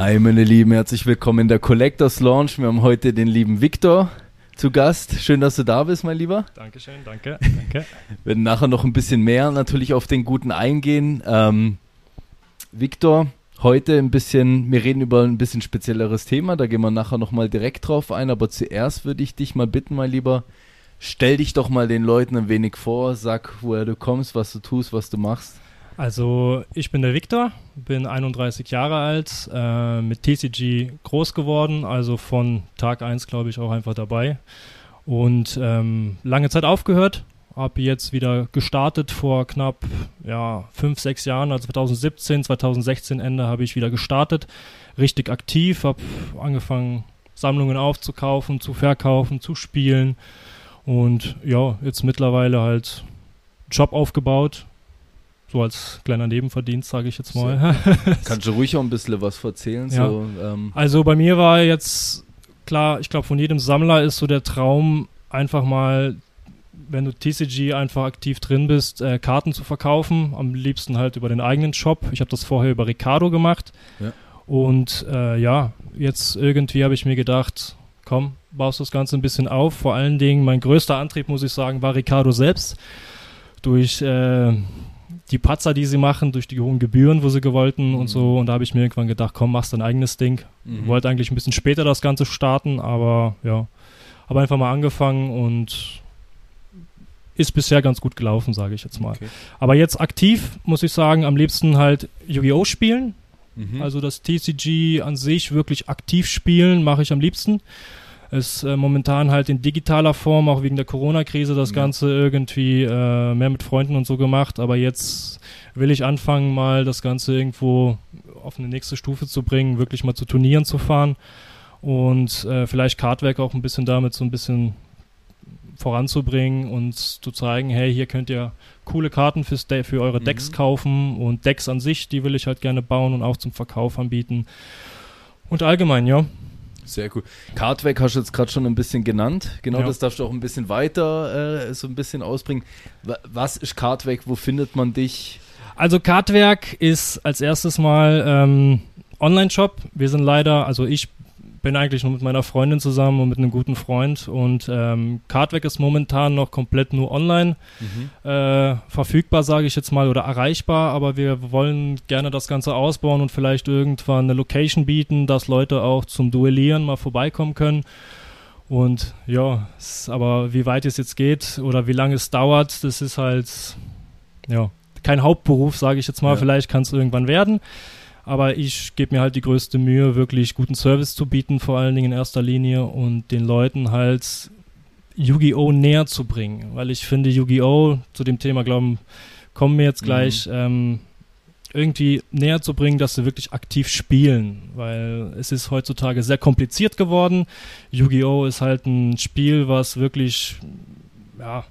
Hi meine Lieben, herzlich willkommen in der Collectors Launch. Wir haben heute den lieben Victor zu Gast. Schön, dass du da bist, mein Lieber. Dankeschön, danke, danke. Wir werden nachher noch ein bisschen mehr natürlich auf den Guten eingehen. Ähm, Victor, heute ein bisschen, wir reden über ein bisschen spezielleres Thema, da gehen wir nachher nochmal direkt drauf ein, aber zuerst würde ich dich mal bitten, mein Lieber, stell dich doch mal den Leuten ein wenig vor, sag, woher du kommst, was du tust, was du machst. Also ich bin der Victor, bin 31 Jahre alt, äh, mit TCG groß geworden, also von Tag 1 glaube ich auch einfach dabei. Und ähm, lange Zeit aufgehört, habe jetzt wieder gestartet vor knapp ja, 5, 6 Jahren, also 2017, 2016 Ende habe ich wieder gestartet, richtig aktiv, habe angefangen Sammlungen aufzukaufen, zu verkaufen, zu spielen. Und ja, jetzt mittlerweile halt Job aufgebaut, so als kleiner Nebenverdienst, sage ich jetzt mal. Kannst du ruhig auch ein bisschen was erzählen? Ja. So, ähm. Also bei mir war jetzt klar, ich glaube, von jedem Sammler ist so der Traum, einfach mal, wenn du TCG einfach aktiv drin bist, äh, Karten zu verkaufen. Am liebsten halt über den eigenen Shop. Ich habe das vorher über Ricardo gemacht. Ja. Und äh, ja, jetzt irgendwie habe ich mir gedacht, komm, baust das Ganze ein bisschen auf. Vor allen Dingen, mein größter Antrieb, muss ich sagen, war Ricardo selbst. Durch äh, die Patzer, die sie machen, durch die hohen Gebühren, wo sie gewollten und so. Und da habe ich mir irgendwann gedacht, komm, machst dein eigenes Ding. Mhm. Wollte eigentlich ein bisschen später das Ganze starten, aber ja, habe einfach mal angefangen und ist bisher ganz gut gelaufen, sage ich jetzt mal. Okay. Aber jetzt aktiv, muss ich sagen, am liebsten halt Yu-Gi-Oh! spielen. Mhm. Also das TCG an sich wirklich aktiv spielen, mache ich am liebsten. Ist äh, momentan halt in digitaler Form, auch wegen der Corona-Krise, das Ja. Ganze irgendwie äh, mehr mit Freunden und so gemacht. Aber jetzt will ich anfangen, mal das Ganze irgendwo auf eine nächste Stufe zu bringen, wirklich mal zu Turnieren zu fahren und äh, vielleicht Cardwerk auch ein bisschen damit so ein bisschen voranzubringen und zu zeigen, hey, hier könnt ihr coole Karten fürs De für eure Decks Mhm. kaufen und Decks an sich, die will ich halt gerne bauen und auch zum Verkauf anbieten. Und allgemein, ja. Sehr cool. Cardback hast du jetzt gerade schon ein bisschen genannt. Genau, Ja. das darfst du auch ein bisschen weiter äh, so ein bisschen ausbringen. Wa- Was ist Cardback? Wo findet man dich? Also Cardwerk ist als erstes mal ähm, Online-Shop. Wir sind leider, also ich bin eigentlich nur mit meiner Freundin zusammen und mit einem guten Freund und ähm, Cardwerk ist momentan noch komplett nur online äh, verfügbar, sage ich jetzt mal, oder erreichbar, aber wir wollen gerne das Ganze ausbauen und vielleicht irgendwann eine Location bieten, dass Leute auch zum Duellieren mal vorbeikommen können. Und ja, aber wie weit es jetzt geht oder wie lange es dauert, das ist halt ja kein Hauptberuf, sage ich jetzt mal. Ja. Vielleicht kann es irgendwann werden. Aber ich gebe mir halt die größte Mühe, wirklich guten Service zu bieten, vor allen Dingen in erster Linie und den Leuten halt Yu-Gi-Oh! näher zu bringen. Weil ich finde, Yu-Gi-Oh! zu dem Thema, glauben, kommen wir jetzt gleich, ähm, irgendwie näher zu bringen, dass sie wirklich aktiv spielen. Weil es ist heutzutage sehr kompliziert geworden. Yu-Gi-Oh! ist halt ein Spiel, was wirklich, ja,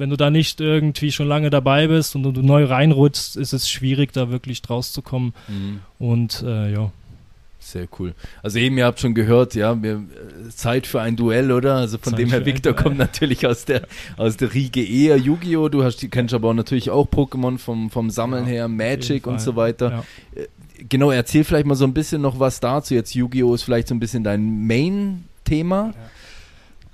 wenn du da nicht irgendwie schon lange dabei bist und du neu reinrutschst, ist es schwierig, da wirklich draus zu kommen. Und äh, ja. Sehr cool. Also eben, ihr habt schon gehört, ja, wir, äh, Zeit für ein Duell, oder? Also von Zeit dem her, für ein Victor kommt natürlich aus der, aus der Riege eher Yu-Gi-Oh! Du hast, kennst aber auch natürlich auch Pokémon vom, vom Sammeln Ja, her, Magic und so weiter. Ja. Genau, erzähl vielleicht mal so ein bisschen noch was dazu. Jetzt Yu-Gi-Oh! ist vielleicht so ein bisschen dein Main-Thema.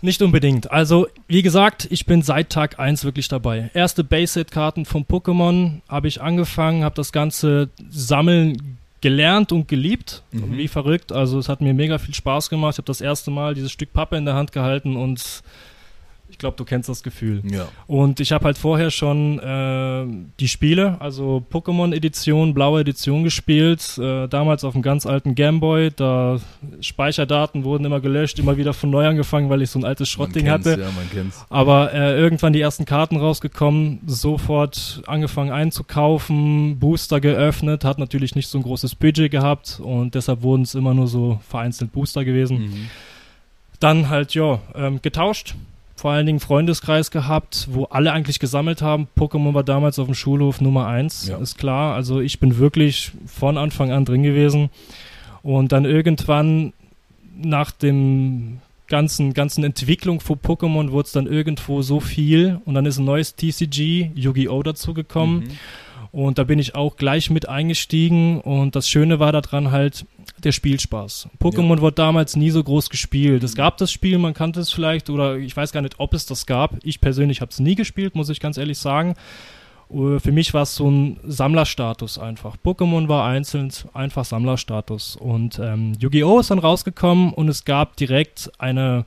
Nicht unbedingt. Also, wie gesagt, ich bin seit Tag 1 wirklich dabei. Erste Base-Set-Karten vom Pokémon habe ich angefangen, habe das ganze Sammeln gelernt und geliebt. Mhm. Wie verrückt. Also, es hat mir mega viel Spaß gemacht. Ich habe das erste Mal dieses Stück Pappe in der Hand gehalten und Ich glaube, du kennst das Gefühl. Ja. Und ich habe halt vorher schon äh, die Spiele, also Pokémon-Edition, blaue Edition gespielt, äh, damals auf einem ganz alten Gameboy. Da Speicherdaten wurden immer gelöscht, immer wieder von neu angefangen, weil ich so ein altes Schrottding hatte. Ja, man kennt's. Aber äh, irgendwann die ersten Karten rausgekommen, sofort angefangen einzukaufen, Booster geöffnet, hat natürlich nicht so ein großes Budget gehabt und deshalb wurden es immer nur so vereinzelt Booster gewesen. Mhm. Dann halt, ja, ähm, getauscht. Vor allen Dingen Freundeskreis gehabt, wo alle eigentlich gesammelt haben. Pokémon war damals auf dem Schulhof Nummer eins, Ja. ist klar. Also ich bin wirklich von Anfang an drin gewesen. Und dann irgendwann nach dem ganzen, ganzen Entwicklung von Pokémon wurde es dann irgendwo so viel und dann ist ein neues TCG, Yu-Gi-Oh! dazugekommen. Mhm. Und da bin ich auch gleich mit eingestiegen. Und das Schöne war daran halt der Spielspaß. Pokémon wurde damals nie so groß gespielt. Es gab das Spiel, man kannte es vielleicht, oder ich weiß gar nicht, ob es das gab. Ich persönlich habe es nie gespielt, muss ich ganz ehrlich sagen. Äh, Für mich war es so ein Sammlerstatus einfach. Pokémon war einzeln einfach Sammlerstatus. Und ähm, Yu-Gi-Oh! ist dann rausgekommen und es gab direkt eine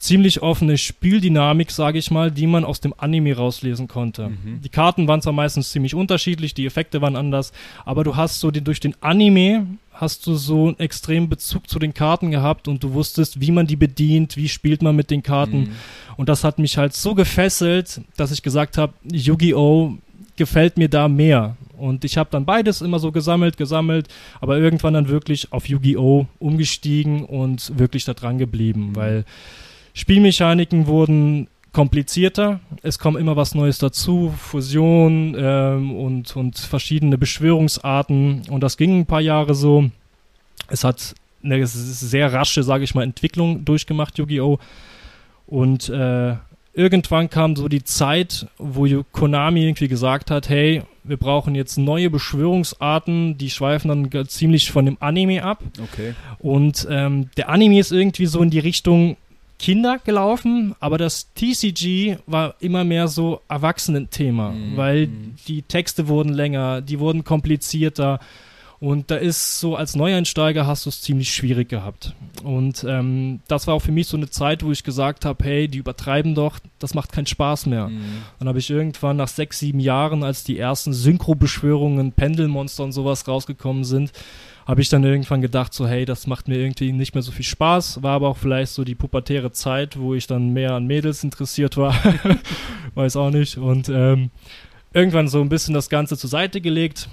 ziemlich offene Spieldynamik, sage ich mal, die man aus dem Anime rauslesen konnte. Mhm. Die Karten waren zwar meistens ziemlich unterschiedlich, die Effekte waren anders, aber du hast so den, durch den Anime hast du so einen extremen Bezug zu den Karten gehabt und du wusstest, wie man die bedient, wie spielt man mit den Karten. Mhm. Und das hat mich halt so gefesselt, dass ich gesagt habe, Yu-Gi-Oh! gefällt mir da mehr. Und ich habe dann beides immer so gesammelt, gesammelt, aber irgendwann dann wirklich auf Yu-Gi-Oh! umgestiegen und wirklich da dran geblieben, Mhm. weil Spielmechaniken wurden komplizierter, es kommt immer was Neues dazu, Fusion ähm, und, und verschiedene Beschwörungsarten und das ging ein paar Jahre so. Es hat eine sehr rasche, sage ich mal, Entwicklung durchgemacht, Yu-Gi-Oh! Und äh, irgendwann kam so die Zeit, wo Konami irgendwie gesagt hat, hey, wir brauchen jetzt neue Beschwörungsarten, die schweifen dann ziemlich von dem Anime ab. Okay. Und ähm, der Anime ist irgendwie so in die Richtung Kinder gelaufen, aber das TCG war immer mehr so Erwachsenenthema, Mhm, weil die Texte wurden länger, die wurden komplizierter und da ist so als Neueinsteiger hast du es ziemlich schwierig gehabt. Und ähm, das war auch für mich so eine Zeit, wo ich gesagt habe, hey, die übertreiben doch, das macht keinen Spaß mehr. Mhm. Dann habe ich irgendwann nach sechs, sieben Jahren, als die ersten Synchro-Beschwörungen, Pendelmonster und sowas rausgekommen sind, habe ich dann irgendwann gedacht, so hey, das macht mir irgendwie nicht mehr so viel Spaß. War aber auch vielleicht so die pubertäre Zeit, wo ich dann mehr an Mädels interessiert war. Weiß auch nicht. Und ähm, irgendwann so ein bisschen das Ganze zur Seite gelegt.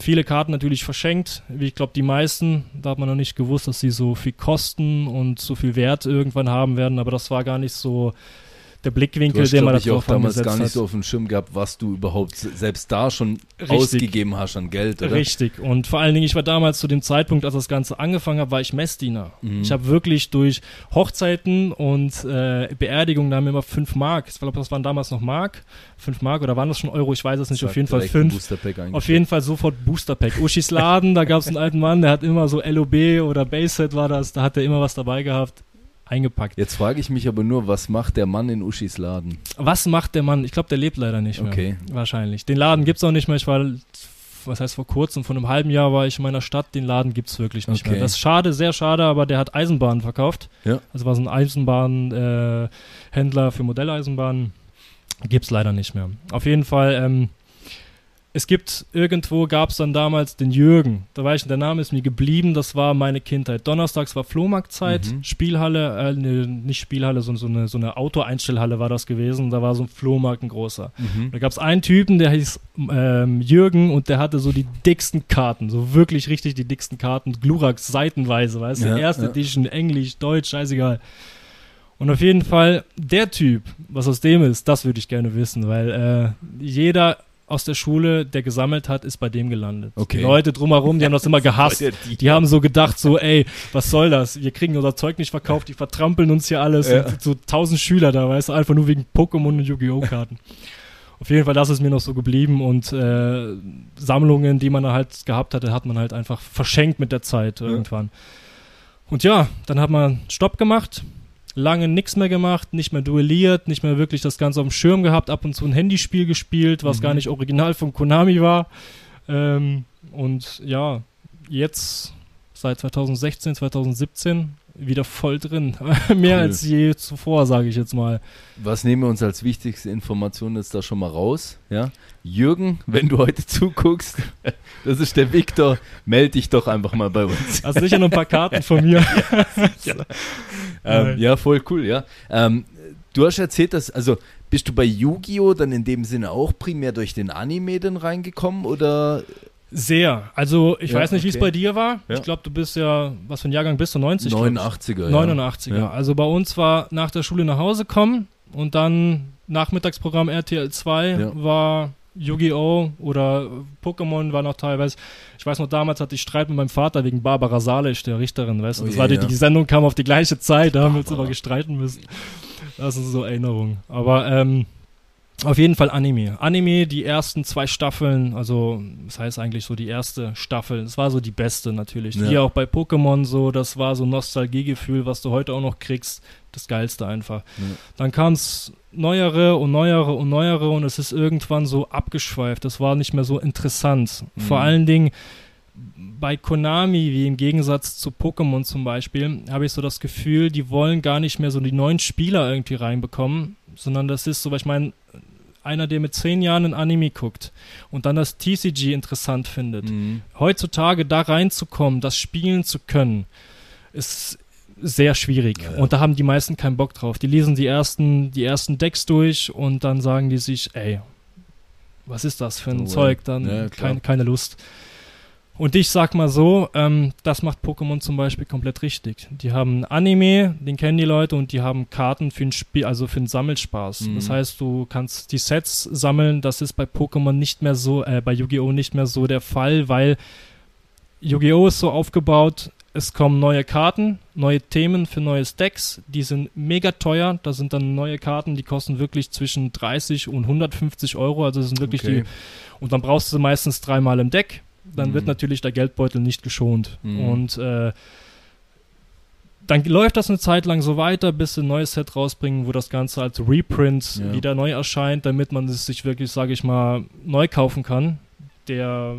Viele Karten natürlich verschenkt, wie ich glaube die meisten. Da hat man noch nicht gewusst, dass sie so viel kosten und so viel Wert irgendwann haben werden, aber das war gar nicht so der Du Blickwinkel, hast, den man glaub ich, auch darauf damals angesetzt gar nicht hat. so auf dem Schirm gehabt, was du überhaupt se- selbst da schon Richtig. ausgegeben hast an Geld, oder? Richtig. Und vor allen Dingen, ich war damals zu dem Zeitpunkt, als das Ganze angefangen hat, war ich Messdiener. Mhm. Ich habe wirklich durch Hochzeiten und äh, Beerdigungen, da haben wir immer 5 Mark, ich glaube, das waren damals noch Mark, 5 Mark oder waren das schon Euro, ich weiß es nicht, auf jeden Fall direkt ein 5. Boosterpack Auf jeden Fall sofort Boosterpack. Uschis Laden, da gab es einen alten Mann, der hat immer so LOB oder Baseset war das, da hat er immer was dabei gehabt. Eingepackt. Jetzt frage ich mich aber nur, was macht der Mann in Uschis Laden? Was macht der Mann? Ich glaube, der lebt leider nicht mehr. Okay. Wahrscheinlich. Den Laden gibt's auch nicht mehr. Ich war, was heißt vor kurzem, vor einem halben Jahr war ich in meiner Stadt. Den Laden gibt's wirklich nicht Okay. mehr. Das ist schade, sehr schade, aber der hat Eisenbahnen verkauft. Ja. Also war so ein Eisenbahnhändler äh, für Modelleisenbahnen. Gibt's leider nicht mehr. Auf jeden Fall, ähm, es gibt irgendwo gab es dann damals den Jürgen. Da war ich, der Name ist mir geblieben. Das war meine Kindheit. Donnerstags war Flohmarktzeit, Mhm. Spielhalle, äh, ne, nicht Spielhalle, sondern so eine, so eine Autoeinstellhalle war das gewesen. Da war so ein Flohmarkt, ein großer. Mhm. Da gab es einen Typen, der hieß ähm, Jürgen und der hatte so die dicksten Karten, so wirklich richtig die dicksten Karten, Glurax seitenweise, weißt du, Ja, erste ja. Edition, Englisch, Deutsch, scheißegal. Und auf jeden Fall, der Typ, was aus dem ist, das würde ich gerne wissen, weil äh, jeder aus der Schule, der gesammelt hat, ist bei dem gelandet. Okay. Die Leute drumherum, die haben das immer gehasst. Die haben so gedacht, so, ey, was soll das? Wir kriegen unser Zeug nicht verkauft, die vertrampeln uns hier alles. Ja. So tausend Schüler da, weißt du, einfach nur wegen Pokémon und Yu-Gi-Oh! Karten. Auf jeden Fall, das ist mir noch so geblieben und äh, Sammlungen, die man da halt gehabt hatte, hat man halt einfach verschenkt mit der Zeit irgendwann. Und ja, dann hat man Stopp gemacht, lange nichts mehr gemacht, nicht mehr duelliert, nicht mehr wirklich das Ganze auf dem Schirm gehabt, ab und zu ein Handyspiel gespielt, was Mhm. gar nicht original von Konami war. Ähm, und ja, jetzt seit 2016, 2017 wieder voll drin. Mehr Cool. als je zuvor, sage ich jetzt mal. Was nehmen wir uns als wichtigste Information jetzt da schon mal raus? Ja? Jürgen, wenn du heute zuguckst, das ist der Viktor, melde dich doch einfach mal bei uns. Also sicher noch ein paar Karten von mir. Ähm, Nein. ja, voll cool, ja. Ähm, du hast erzählt, dass, also bist du bei Yu-Gi-Oh! dann in dem Sinne auch primär durch den Anime dann reingekommen oder? Sehr. Also ich Ja, weiß nicht, wie es okay. bei dir war. Ja. Ich glaube, du bist ja, was für ein Jahrgang bist du? 90? glaub ich? 89er. 89er. Ja. Also bei uns war nach der Schule nach Hause kommen und dann Nachmittagsprogramm RTL 2 Ja. war Yu-Gi-Oh! oder Pokémon war noch teilweise. Ich weiß noch, damals hatte ich Streit mit meinem Vater wegen Barbara Salisch, der Richterin, weißt du. Oh Das je, war die, die Sendung kam auf die gleiche Zeit, da haben wir uns immer gestreiten müssen. Das sind so Erinnerungen. Aber ähm, auf jeden Fall Anime. Anime, die ersten zwei Staffeln, also das heißt eigentlich so die erste Staffel, das war so die beste natürlich. Ja. Wie auch bei Pokémon so, das war so ein Nostalgiegefühl, was du heute auch noch kriegst. Das Geilste einfach. Ja. Dann kam es neuere und neuere und neuere und es ist irgendwann so abgeschweift. Das war nicht mehr so interessant. Mhm. Vor allen Dingen bei Konami, wie im Gegensatz zu Pokémon zum Beispiel, habe ich so das Gefühl, die wollen gar nicht mehr so die neuen Spieler irgendwie reinbekommen, sondern das ist so, weil ich meine, einer, der mit zehn Jahren ein Anime guckt und dann das TCG interessant findet, Mhm. heutzutage da reinzukommen, das spielen zu können, ist sehr schwierig. Ja, ja. Und da haben die meisten keinen Bock drauf. Die lesen die ersten, die ersten Decks durch und dann sagen die sich, ey, was ist das für ein Oh, Zeug? Dann Ja, klar. kein, keine Lust. Und ich sag mal so, ähm, das macht Pokémon zum Beispiel komplett richtig. Die haben Anime, den kennen die Leute, und die haben Karten für ein Spiel, also für einen Sammelspaß. Mhm. Das heißt, du kannst die Sets sammeln. Das ist bei Pokémon nicht mehr so, äh, bei Yu-Gi-Oh! nicht mehr so der Fall, weil Yu-Gi-Oh! ist so aufgebaut, es kommen neue Karten, neue Themen für neues Decks, die sind mega teuer. Da sind dann neue Karten, die kosten wirklich zwischen 30 und 150 Euro. Also das sind wirklich Okay. die. Und dann brauchst du sie meistens dreimal im Deck. Dann Mhm. wird natürlich der Geldbeutel nicht geschont. Mhm. Und äh, dann läuft das eine Zeit lang so weiter, bis sie ein neues Set rausbringen, wo das Ganze als Reprint Ja. wieder neu erscheint, damit man es sich wirklich, sage ich mal, neu kaufen kann. Der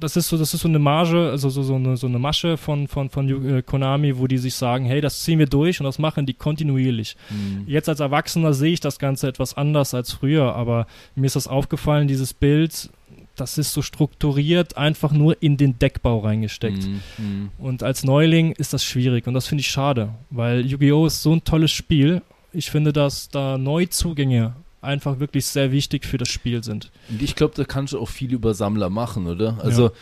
das ist so, das ist so eine Marge, also so, so, eine, so eine Masche von, von, von äh, Konami, wo die sich sagen, hey, das ziehen wir durch und das machen die kontinuierlich. Mhm. Jetzt als Erwachsener sehe ich das Ganze etwas anders als früher, aber mir ist das aufgefallen, dieses Bild, das ist so strukturiert, einfach nur in den Deckbau reingesteckt. Mhm. Und als Neuling ist das schwierig und das finde ich schade, weil Yu-Gi-Oh! ist so ein tolles Spiel. Ich finde, dass da Neuzugänge einfach wirklich sehr wichtig für das Spiel sind. Und ich glaube, da kannst du auch viel über Sammler machen, oder? Also,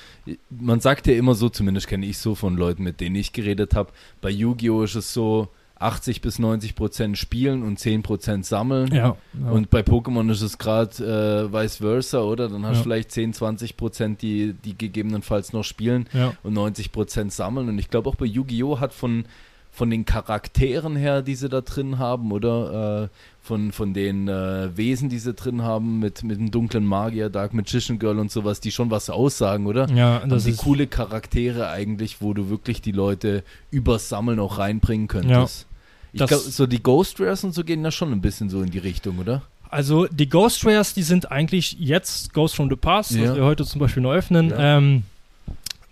man sagt ja immer so, zumindest kenne ich so von Leuten, mit denen ich geredet habe, bei Yu-Gi-Oh! ist es so 80 bis 90 Prozent spielen und 10 Prozent sammeln. Ja. ja. Und bei Pokémon ist es gerade äh, vice versa, oder? Dann hast du Ja. vielleicht 10, 20 Prozent, die, die gegebenenfalls noch spielen ja. und 90 Prozent sammeln. Und ich glaube auch bei Yu-Gi-Oh! hat von, von den Charakteren her, die sie da drin haben, oder äh, von, von den äh, Wesen, die sie drin haben, mit, mit dem dunklen Magier, Dark Magician Girl und sowas, die schon was aussagen, oder? ja, das ist coole Charaktere eigentlich, wo du wirklich die Leute übers Sammeln auch reinbringen könntest. Ich glaube, so die Ghost Rares und so gehen da schon ein bisschen so in die Richtung, oder? Also die Ghost Rares, die sind eigentlich jetzt Ghost from the Past, Ja. was wir heute zum Beispiel noch öffnen. Ja. Ähm,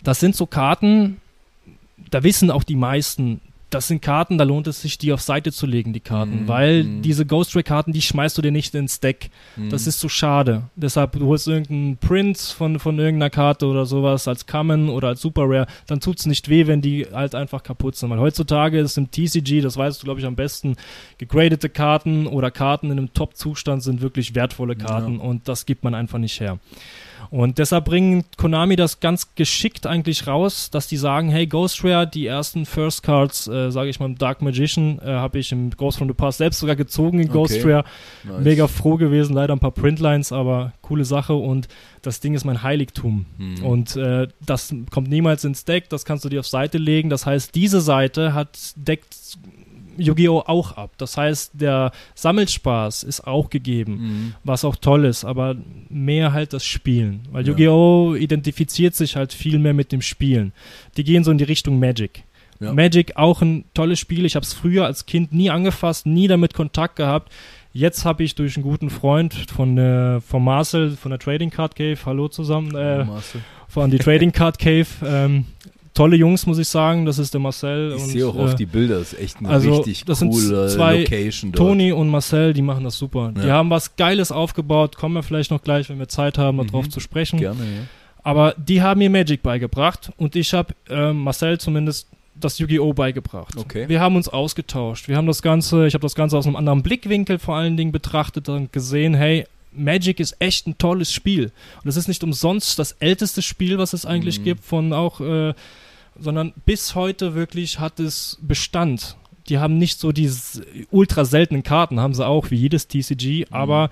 das sind so Karten, da wissen auch die meisten, das sind Karten, da lohnt es sich, die auf Seite zu legen, die Karten. Mhm, Weil mhm. diese Ghost Ray Karten, die schmeißt du dir nicht ins Deck. Das ist so schade. Deshalb, du holst irgendeinen Print von, von irgendeiner Karte oder sowas als Common oder als Super Rare, dann tut's nicht weh, wenn die halt einfach kaputt sind. Weil heutzutage ist im TCG, das weißt du, glaube ich, am besten, gegradete Karten oder Karten in einem Top-Zustand sind wirklich wertvolle Karten Ja. und das gibt man einfach nicht her. Und deshalb bringen Konami das ganz geschickt eigentlich raus, dass die sagen, hey, Ghost Rare, die ersten First Cards, äh, sage ich mal, im Dark Magician, äh, habe ich im Ghost from the Past selbst sogar gezogen in Ghost Okay. Rare. Nice. Mega froh gewesen, leider ein paar Printlines, aber coole Sache und das Ding ist mein Heiligtum. Mhm. Und äh, das kommt niemals ins Deck, das kannst du dir auf Seite legen. Das heißt, diese Seite hat deckt Yu-Gi-Oh! auch ab. Das heißt, der Sammelspaß ist auch gegeben, Mhm. was auch toll ist, aber mehr halt das Spielen. Weil Ja. Yu-Gi-Oh! identifiziert sich halt viel mehr mit dem Spielen. Die gehen so in die Richtung Magic. Ja. Magic auch ein tolles Spiel. Ich habe es früher als Kind nie angefasst, nie damit Kontakt gehabt. Jetzt habe ich durch einen guten Freund von, äh, von Marcel von der Trading Card Cave, hallo zusammen, äh, Marcel. von die Trading Card Cave, ähm, tolle Jungs, muss ich sagen. Das ist der Marcel. Ich sehe auch äh, auf die Bilder, das ist echt eine also, richtig das sind coole zwei Location dort. Toni und Marcel, die machen das super. Die Ja. haben was Geiles aufgebaut. Kommen wir vielleicht noch gleich, wenn wir Zeit haben, Mhm. darauf zu sprechen. Gerne, ja. Aber die haben mir Magic beigebracht und ich habe ähm, Marcel zumindest das Yu-Gi-Oh! beigebracht. Okay. Wir haben uns ausgetauscht. Wir haben das Ganze, ich habe das Ganze aus einem anderen Blickwinkel vor allen Dingen betrachtet und gesehen, hey, Magic ist echt ein tolles Spiel. Und es ist nicht umsonst das älteste Spiel, was es eigentlich Mhm. gibt, von auch, äh, sondern bis heute wirklich hat es Bestand. Die haben nicht so diese ultra seltenen Karten, haben sie auch, wie jedes TCG, Mhm. aber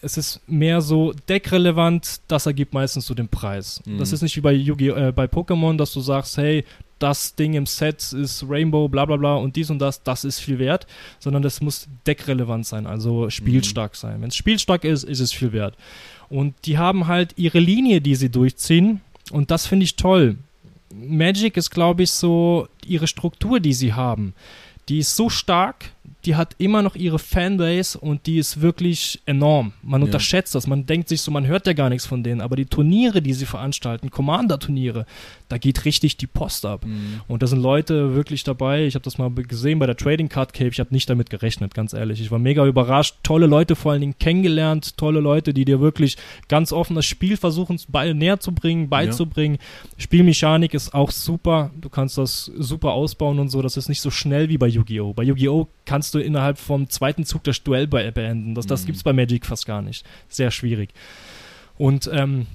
es ist mehr so deckrelevant, das ergibt meistens so den Preis. Mhm. Das ist nicht wie bei äh, bei Pokémon, dass du sagst, hey, das Ding im Set ist Rainbow, bla bla bla und dies und das, das ist viel wert, sondern das muss deckrelevant sein, also spielstark sein. Wenn es spielstark ist, ist es viel wert. Und die haben halt ihre Linie, die sie durchziehen und das finde ich toll. Magic ist, glaube ich, so ihre Struktur, die sie haben. Die ist so stark, die hat immer noch ihre Fanbase und die ist wirklich enorm. Man Ja. unterschätzt das, man denkt sich so, man hört ja gar nichts von denen, aber die Turniere, die sie veranstalten, Commander-Turniere, da geht richtig die Post ab. Mhm. Und da sind Leute wirklich dabei. Ich habe das mal gesehen bei der Trading Card Cave. Ich habe nicht damit gerechnet, ganz ehrlich. Ich war mega überrascht. Tolle Leute vor allen Dingen kennengelernt. Tolle Leute, die dir wirklich ganz offen das Spiel versuchen näher zu bringen, beizubringen. Spielmechanik ist auch super. Du kannst das super ausbauen und so. Das ist nicht so schnell wie bei Yu-Gi-Oh! Bei Yu-Gi-Oh! Kannst du innerhalb vom zweiten Zug das Duell be beenden. Das, das Mhm. gibt's bei Magic fast gar nicht. Sehr schwierig. Und ähm,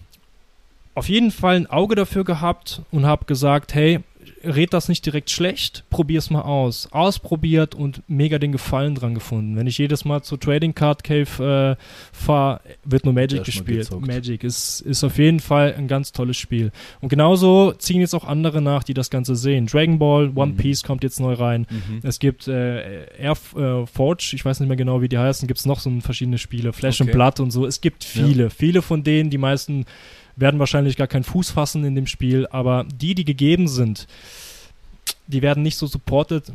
auf jeden Fall ein Auge dafür gehabt und habe gesagt, hey, red das nicht direkt schlecht, probier's mal aus. Ausprobiert und mega den Gefallen dran gefunden. Wenn ich jedes Mal zur Trading Card Cave äh, fahre, wird nur Magic gespielt. Magic ist, ist auf jeden Fall ein ganz tolles Spiel. Und genauso ziehen jetzt auch andere nach, die das Ganze sehen. Dragon Ball, One Mhm. Piece kommt jetzt neu rein. Mhm. Es gibt äh, Air äh, Forge, ich weiß nicht mehr genau, wie die heißen, gibt es noch so verschiedene Spiele, Flash Okay. and Blood und so. Es gibt viele, viele von denen, die meisten werden wahrscheinlich gar keinen Fuß fassen in dem Spiel, aber die, die gegeben sind, die werden nicht so supported.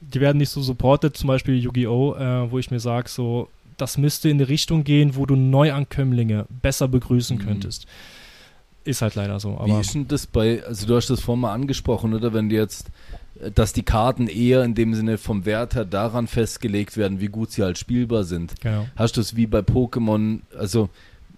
Die werden nicht so supported, zum Beispiel Yu-Gi-Oh!, äh, wo ich mir sage, so, das müsste in die Richtung gehen, wo du Neuankömmlinge besser begrüßen Mhm. könntest. Ist halt leider so. Wie ist denn das bei, also du hast das vorhin mal angesprochen, oder? Wenn die jetzt, äh, dass die Karten eher in dem Sinne vom Wert her daran festgelegt werden, wie gut sie halt spielbar sind. genau. Hast du es wie bei Pokémon, also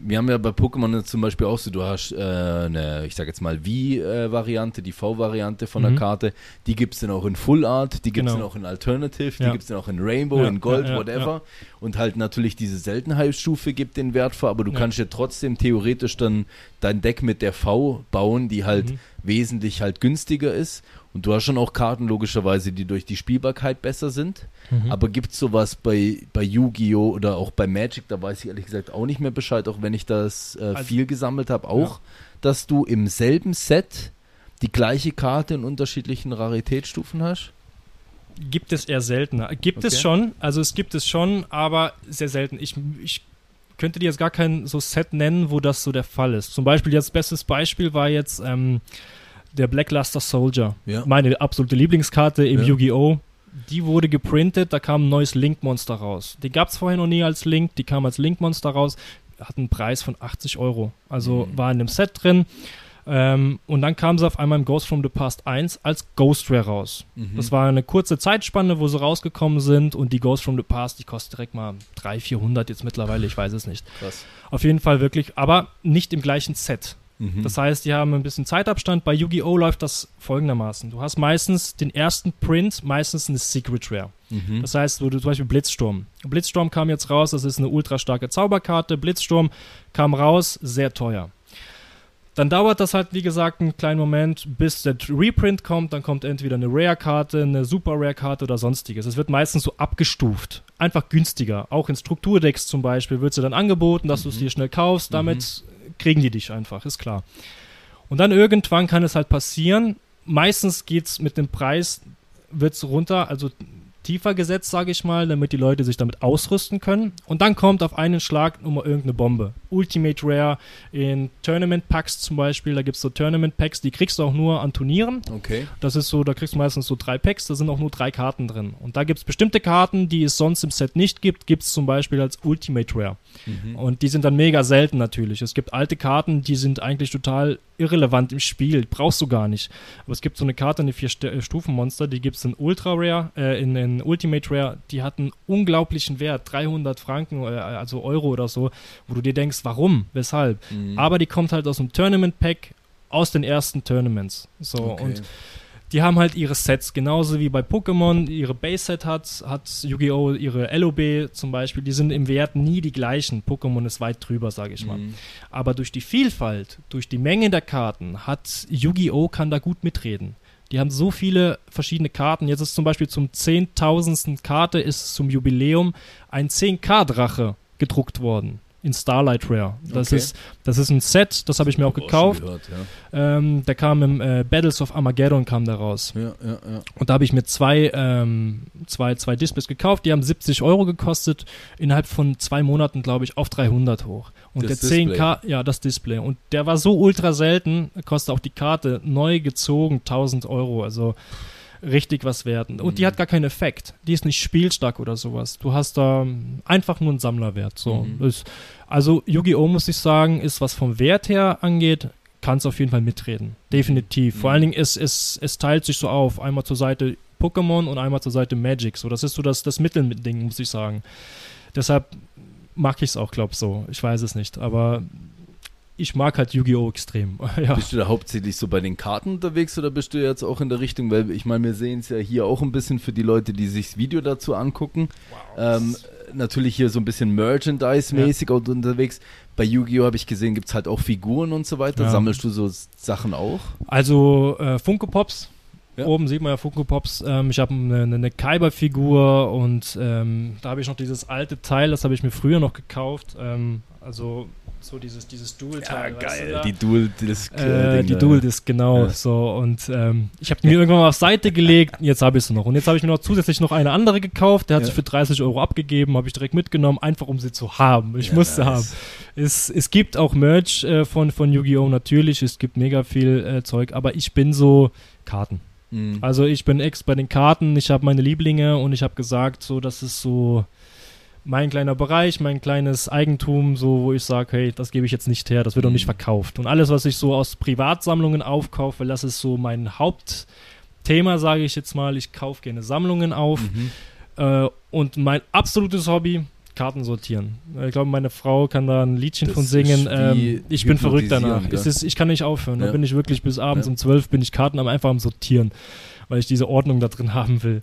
wir haben ja bei Pokémon zum Beispiel auch so, du hast äh, eine, ich sag jetzt mal V-Variante, die V-Variante von der Mhm. Karte, die gibt es dann auch in Full Art, die gibt es Genau. dann auch in Alternative, die Ja. gibt es dann auch in Rainbow, Ja, in Gold, ja, whatever. Und halt natürlich diese Seltenheitsstufe gibt den Wert vor, aber du kannst ja trotzdem theoretisch dann dein Deck mit der V bauen, die halt Mhm. wesentlich halt günstiger ist. Und du hast schon auch Karten logischerweise, die durch die Spielbarkeit besser sind. Mhm. Aber gibt es sowas bei, bei Yu-Gi-Oh! oder auch bei Magic, da weiß ich ehrlich gesagt auch nicht mehr Bescheid, auch wenn ich das äh, Also- viel gesammelt habe, auch, dass du im selben Set die gleiche Karte in unterschiedlichen Raritätsstufen hast? Gibt es eher seltener. Gibt es Okay. schon, also es gibt es schon, aber sehr selten. Ich, ich könnte dir jetzt gar kein so Set nennen, wo das so der Fall ist. Zum Beispiel, jetzt bestes Beispiel war jetzt ähm, der Blackluster Soldier. Ja. Meine absolute Lieblingskarte im Ja. Yu-Gi-Oh! Die wurde geprintet, da kam ein neues Link-Monster raus. Die gab es vorher noch nie als Link, die kam als Link-Monster raus, hat einen Preis von 80 Euro. Also Mhm. war in dem Set drin. Ähm, und dann kam sie auf einmal im Ghost from the Past 1 als Ghost Rare raus. Mhm. Das war eine kurze Zeitspanne, wo sie rausgekommen sind und die Ghost from the Past, die kostet direkt mal 300, 400 jetzt mittlerweile, ich weiß es nicht. Krass. Auf jeden Fall wirklich, aber nicht im gleichen Set. Mhm. Das heißt, die haben ein bisschen Zeitabstand. Bei Yu-Gi-Oh! läuft das folgendermaßen. Du hast meistens den ersten Print, meistens eine Secret Rare. mhm. Das heißt, wo du zum Beispiel Blitzsturm. Blitzsturm kam jetzt raus, das ist eine ultra starke Zauberkarte. Blitzsturm kam raus, sehr teuer. Dann dauert das halt, wie gesagt, einen kleinen Moment, bis der Reprint kommt. Dann kommt entweder eine Rare-Karte, eine Super-Rare-Karte oder sonstiges. Es wird meistens so abgestuft. Einfach günstiger. Auch in Strukturdecks zum Beispiel wird sie dann angeboten, dass du es dir schnell kaufst. Damit kriegen die dich einfach, ist klar. Und dann irgendwann kann es halt passieren. Meistens geht es mit dem Preis, wird es runter. Also tiefer gesetzt, sage ich mal, damit die Leute sich damit ausrüsten können. Und dann kommt auf einen Schlag nur mal irgendeine Bombe. Ultimate Rare in Tournament Packs zum Beispiel, da gibt es so Tournament Packs, die kriegst du auch nur an Turnieren. Okay. Das ist so, da kriegst du meistens so drei Packs, da sind auch nur drei Karten drin. Und da gibt es bestimmte Karten, die es sonst im Set nicht gibt, gibt es zum Beispiel als Ultimate Rare. Mhm. Und die sind dann mega selten natürlich. Es gibt alte Karten, die sind eigentlich total irrelevant im Spiel, brauchst du gar nicht. Aber es gibt so eine Karte, eine Vier-Stufen-Monster, die gibt es in Ultra Rare, äh, in, in Ultimate Rare, die hat einen unglaublichen Wert, 300 Franken, äh, also Euro oder so, wo du dir denkst, warum, weshalb. Mhm. Aber die kommt halt aus dem Tournament-Pack aus den ersten Tournaments. So, Okay. und die haben halt ihre Sets, genauso wie bei Pokémon ihre Base-Set hat, hat Yu-Gi-Oh! ihre LOB zum Beispiel, die sind im Wert nie die gleichen. Pokémon ist weit drüber, sage ich mal. Mhm. Aber durch die Vielfalt, durch die Menge der Karten, hat Yu-Gi-Oh! kann da gut mitreden. Die haben so viele verschiedene Karten. Jetzt ist zum Beispiel zum 10.000. Karte ist zum Jubiläum ein 10k-Drache gedruckt worden. In Starlight Rare. Das, Okay. ist, das ist ein Set, das habe ich mir auch gekauft. gehört, ja. Ähm, der kam im äh, Battles of Armageddon kam der raus. Ja, ja. Und da habe ich mir zwei, ähm, zwei, zwei Displays gekauft. Die haben 70 Euro gekostet. Innerhalb von zwei Monaten, glaube ich, auf 300 hoch. Und Das der 10K, ja, das Display. Und der war so ultra selten, kostet auch die Karte neu gezogen 1000 Euro. Also richtig was wert. Und die Mhm. hat gar keinen Effekt. Die ist nicht spielstark oder sowas. Du hast da einfach nur einen Sammlerwert. So. Mhm. Das, also Yu-Gi-Oh! muss ich sagen, ist was vom Wert her angeht, kann es auf jeden Fall mitreden. Definitiv. Vor Mhm. allen Dingen, es, es, es teilt sich so auf. Einmal zur Seite Pokémon und einmal zur Seite Magic. So, das ist so das, das Mittelding, muss ich sagen. Deshalb mag ich es auch, glaube ich, so. Ich weiß es nicht. Aber ich mag halt Yu-Gi-Oh! extrem. ja. Bist du da hauptsächlich so bei den Karten unterwegs oder bist du jetzt auch in der Richtung, weil ich meine, wir sehen es ja hier auch ein bisschen für die Leute, die sich das Video dazu angucken. Ähm, natürlich hier so ein bisschen Merchandise-mäßig auch unterwegs. Bei Yu-Gi-Oh! habe ich gesehen, gibt es halt auch Figuren und so weiter. Ja. Sammelst du so Sachen auch? Also äh, Funko Pops. Ja. Oben sieht man ja Funko Pops. Ähm, ich habe eine, eine, Kaiba-Figur und ähm, da habe ich noch dieses alte Teil, das habe ich mir früher noch gekauft. Ähm, also so dieses, dieses Dual-Teil. weißt du, da? Die Dual Disc. Äh, die da. Dual Disc, genau. Ja. So, und ähm, ich habe die mir irgendwann mal auf Seite gelegt, jetzt habe ich sie noch. Und jetzt habe ich mir noch zusätzlich noch eine andere gekauft, der hat Ja. sie für 30 Euro abgegeben, habe ich direkt mitgenommen, einfach um sie zu haben. Ich Ja, musste nice. haben. Es, es gibt auch Merch äh, von, von Yu-Gi-Oh! natürlich, es gibt mega viel äh, Zeug, aber ich bin so Karten. Mhm. Also ich bin ex bei den Karten, ich habe meine Lieblinge und ich habe gesagt, so, das ist so mein kleiner Bereich, mein kleines Eigentum, so wo ich sage, hey, das gebe ich jetzt nicht her, das wird doch nicht Mhm. verkauft. Und alles, was ich so aus Privatsammlungen aufkaufe, das ist so mein Hauptthema, sage ich jetzt mal. Ich kaufe gerne Sammlungen auf. Mhm. Äh, und mein absolutes Hobby, Karten sortieren. Äh, Ich glaube, meine Frau kann da ein Liedchen Das von singen. Ähm, ich bin verrückt danach. Es ist, ich kann nicht aufhören. Da Ja. bin ich wirklich bis abends Ja. um 12 bin ich Karten am einfach am Sortieren, weil ich diese Ordnung da drin haben will.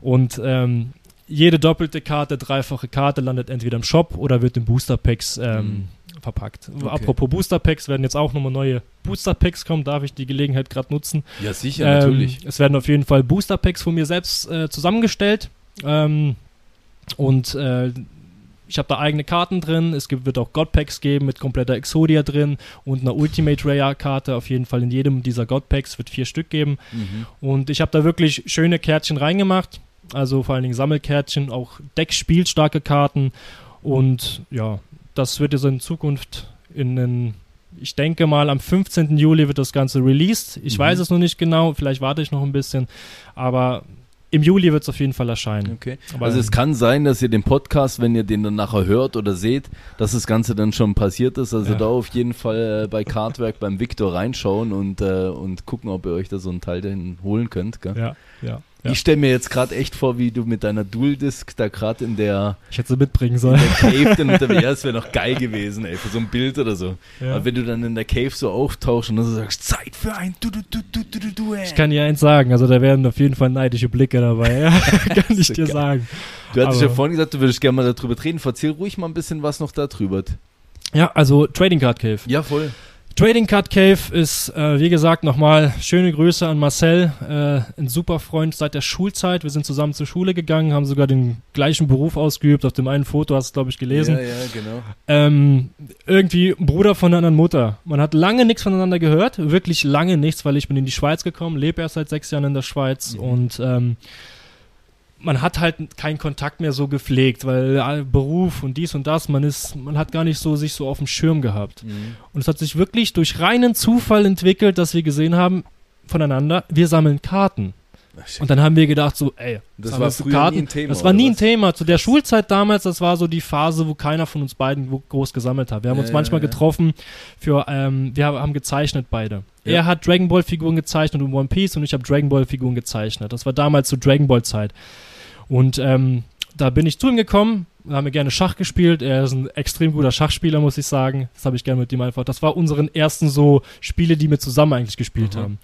Und ähm, jede doppelte Karte, dreifache Karte landet entweder im Shop oder wird in Booster Packs ähm, verpackt. Okay. Apropos Booster Packs, werden jetzt auch nochmal neue Booster Packs kommen. Darf ich die Gelegenheit gerade nutzen? Ja, sicher, Ähm, natürlich. Es werden auf jeden Fall Booster Packs von mir selbst äh, zusammengestellt. Ähm, und äh, ich habe da eigene Karten drin. Es gibt, wird auch God Packs geben mit kompletter Exodia drin und einer Ultimate Rare Karte. Auf jeden Fall in jedem dieser God Packs wird vier Stück geben. Mhm. Und ich habe da wirklich schöne Kärtchen reingemacht. Also vor allen Dingen Sammelkärtchen, auch deckspielstarke Karten. Und ja, das wird jetzt in Zukunft in den, ich denke mal, am 15. Juli wird das Ganze released. Ich Mhm. weiß es noch nicht genau, vielleicht warte ich noch ein bisschen, aber im Juli wird es auf jeden Fall erscheinen. Okay. Aber- also es kann sein, dass ihr den Podcast, wenn ihr den dann nachher hört oder seht, dass das Ganze dann schon passiert ist. Also Ja. da auf jeden Fall äh, bei Cardwerk beim Victor reinschauen und, äh, und gucken, ob ihr euch da so einen Teil denn holen könnt. Gell? Ja, ja. Ja. Ich stelle mir jetzt gerade echt vor, wie du mit deiner Dual Disc da gerade in der, Ich hätte sie mitbringen in sollen. der Cave dann unterwegs, ja, das wäre noch geil gewesen, ey, für so ein Bild oder so. Ja. Aber wenn du dann in der Cave so auftauchst und dann so sagst, Zeit für ein du du du du du du du Ich kann dir eins sagen, also da werden auf jeden Fall neidische Blicke dabei, ja. kann ich dir geil. sagen. Du hattest ja aber- vorhin gesagt, du würdest gerne mal darüber reden. Erzähl ruhig mal ein bisschen was noch darüber. Ja, also Trading Card Cave. Ja, voll. Trading Card Cave ist, äh, wie gesagt, nochmal schöne Grüße an Marcel, äh, ein super Freund seit der Schulzeit. Wir sind zusammen zur Schule gegangen, haben sogar den gleichen Beruf ausgeübt. Auf dem einen Foto hast du, glaube ich, gelesen. Ja, ja, genau. Ähm, irgendwie Bruder von einer anderen Mutter. Man hat lange nichts voneinander gehört, wirklich lange nichts, weil ich bin in die Schweiz gekommen, lebe erst seit sechs Jahren in der Schweiz Mhm. und ähm, man hat halt keinen Kontakt mehr so gepflegt, weil Beruf und dies und das, man ist, man hat gar nicht so sich so auf dem Schirm gehabt. Mhm. Und es hat sich wirklich durch reinen Zufall entwickelt, dass wir gesehen haben voneinander, wir sammeln Karten. Und dann haben wir gedacht so, ey, Das war früher Karten? nie ein Thema, Das war nie ein was? Thema. Zu der Schulzeit damals, das war so die Phase, wo keiner von uns beiden groß gesammelt hat. Wir haben Ja, uns ja, manchmal ja. getroffen für, ähm, wir haben gezeichnet beide. Ja. Er hat Dragon Ball Figuren gezeichnet und One Piece und ich habe Dragon Ball Figuren gezeichnet. Das war damals zur Dragon Ball Zeit. Und ähm, da bin ich zu ihm gekommen, da haben wir gerne Schach gespielt. Er ist ein extrem guter Schachspieler, muss ich sagen. Das habe ich gerne mit ihm einfach. Das war unseren ersten so Spiele, die wir zusammen eigentlich gespielt Mhm. haben.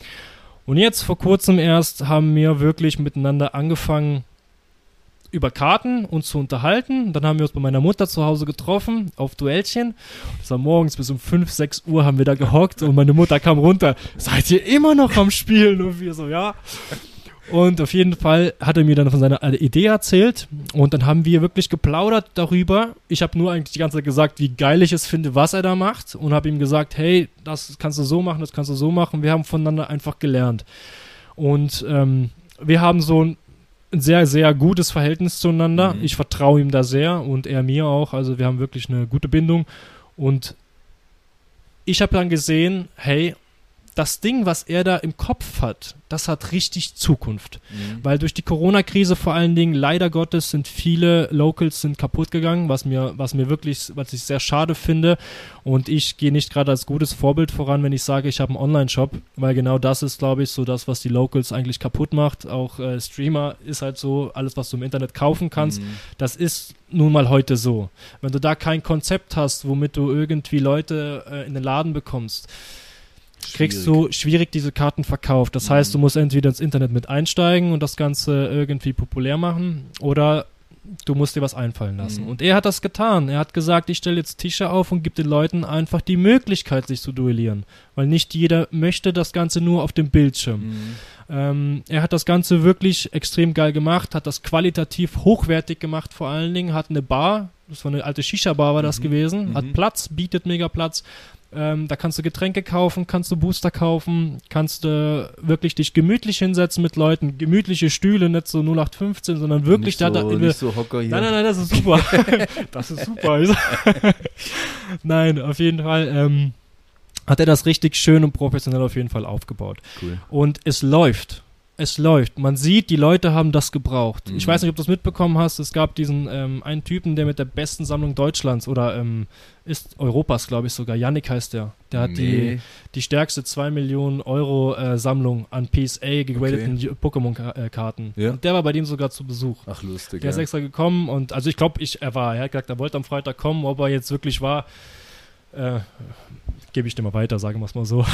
Und jetzt vor kurzem erst haben wir wirklich miteinander angefangen, über Karten uns zu unterhalten. Dann haben wir uns bei meiner Mutter zu Hause getroffen auf Duellchen. Das war morgens bis um 5, 6 Uhr haben wir da gehockt und meine Mutter kam runter. Seid ihr immer noch am Spielen? Und wir so, ja. Und auf jeden Fall hat er mir dann von seiner Idee erzählt und dann haben wir wirklich geplaudert darüber. Ich habe nur eigentlich die ganze Zeit gesagt, wie geil ich es finde, was er da macht und habe ihm gesagt, hey, das kannst du so machen, das kannst du so machen. Wir haben voneinander einfach gelernt. Und ähm, wir haben so ein ein sehr, sehr gutes Verhältnis zueinander. Mhm. Ich vertraue ihm da sehr und er mir auch. Also wir haben wirklich eine gute Bindung. Und ich habe dann gesehen, hey, das Ding, was er da im Kopf hat, das hat richtig Zukunft. Mhm. Weil durch die Corona-Krise vor allen Dingen, leider Gottes, sind viele Locals sind kaputt gegangen, was mir, was mir wirklich, was ich sehr schade finde. Und ich gehe nicht gerade als gutes Vorbild voran, wenn ich sage, ich habe einen Online-Shop, weil genau das ist, glaube ich, so das, was die Locals eigentlich kaputt macht. Auch äh, Streamer ist halt so, alles, was du im Internet kaufen kannst, Mhm. das ist nun mal heute so. Wenn du da kein Konzept hast, womit du irgendwie Leute äh, in den Laden bekommst, kriegst Schwierig. du schwierig diese Karten verkauft. Das Mhm. heißt, du musst entweder ins Internet mit einsteigen und das Ganze irgendwie populär machen oder du musst dir was einfallen lassen. Mhm. Und er hat das getan. Er hat gesagt, ich stelle jetzt Tische auf und gebe den Leuten einfach die Möglichkeit, sich zu duellieren. Weil nicht jeder möchte das Ganze nur auf dem Bildschirm. Mhm. Ähm, er hat das Ganze wirklich extrem geil gemacht, hat das qualitativ hochwertig gemacht vor allen Dingen, hat eine Bar, das war eine alte Shisha-Bar war das Mhm. gewesen, Mhm. hat Platz, bietet mega Platz. Ähm, da kannst du Getränke kaufen, kannst du Booster kaufen, kannst du wirklich dich gemütlich hinsetzen mit Leuten, gemütliche Stühle, nicht so 0815, sondern wirklich nicht da, so, da nicht so Hocker hier. Nein, nein, nein, das ist super. das ist super. nein, auf jeden Fall ähm, hat er das richtig schön und professionell auf jeden Fall aufgebaut. Cool. Und es läuft. Es läuft. Man sieht, die Leute haben das gebraucht. Ich Mhm. weiß nicht, ob du das mitbekommen hast. Es gab diesen ähm, einen Typen, der mit der besten Sammlung Deutschlands oder ähm, ist Europas, glaube ich sogar. Yannick heißt der. Der hat die, Nee. die stärkste 2 Millionen Euro äh, Sammlung an PSA gegradeten Pokémon-Karten. Ja. Und der war bei dem sogar zu Besuch. Ach, lustig. Der ist ja. extra gekommen und also ich glaube, ich, er war, er hat gesagt, er wollte am Freitag kommen, ob er jetzt wirklich war, äh, gebe ich dir mal weiter, sagen wir es mal so.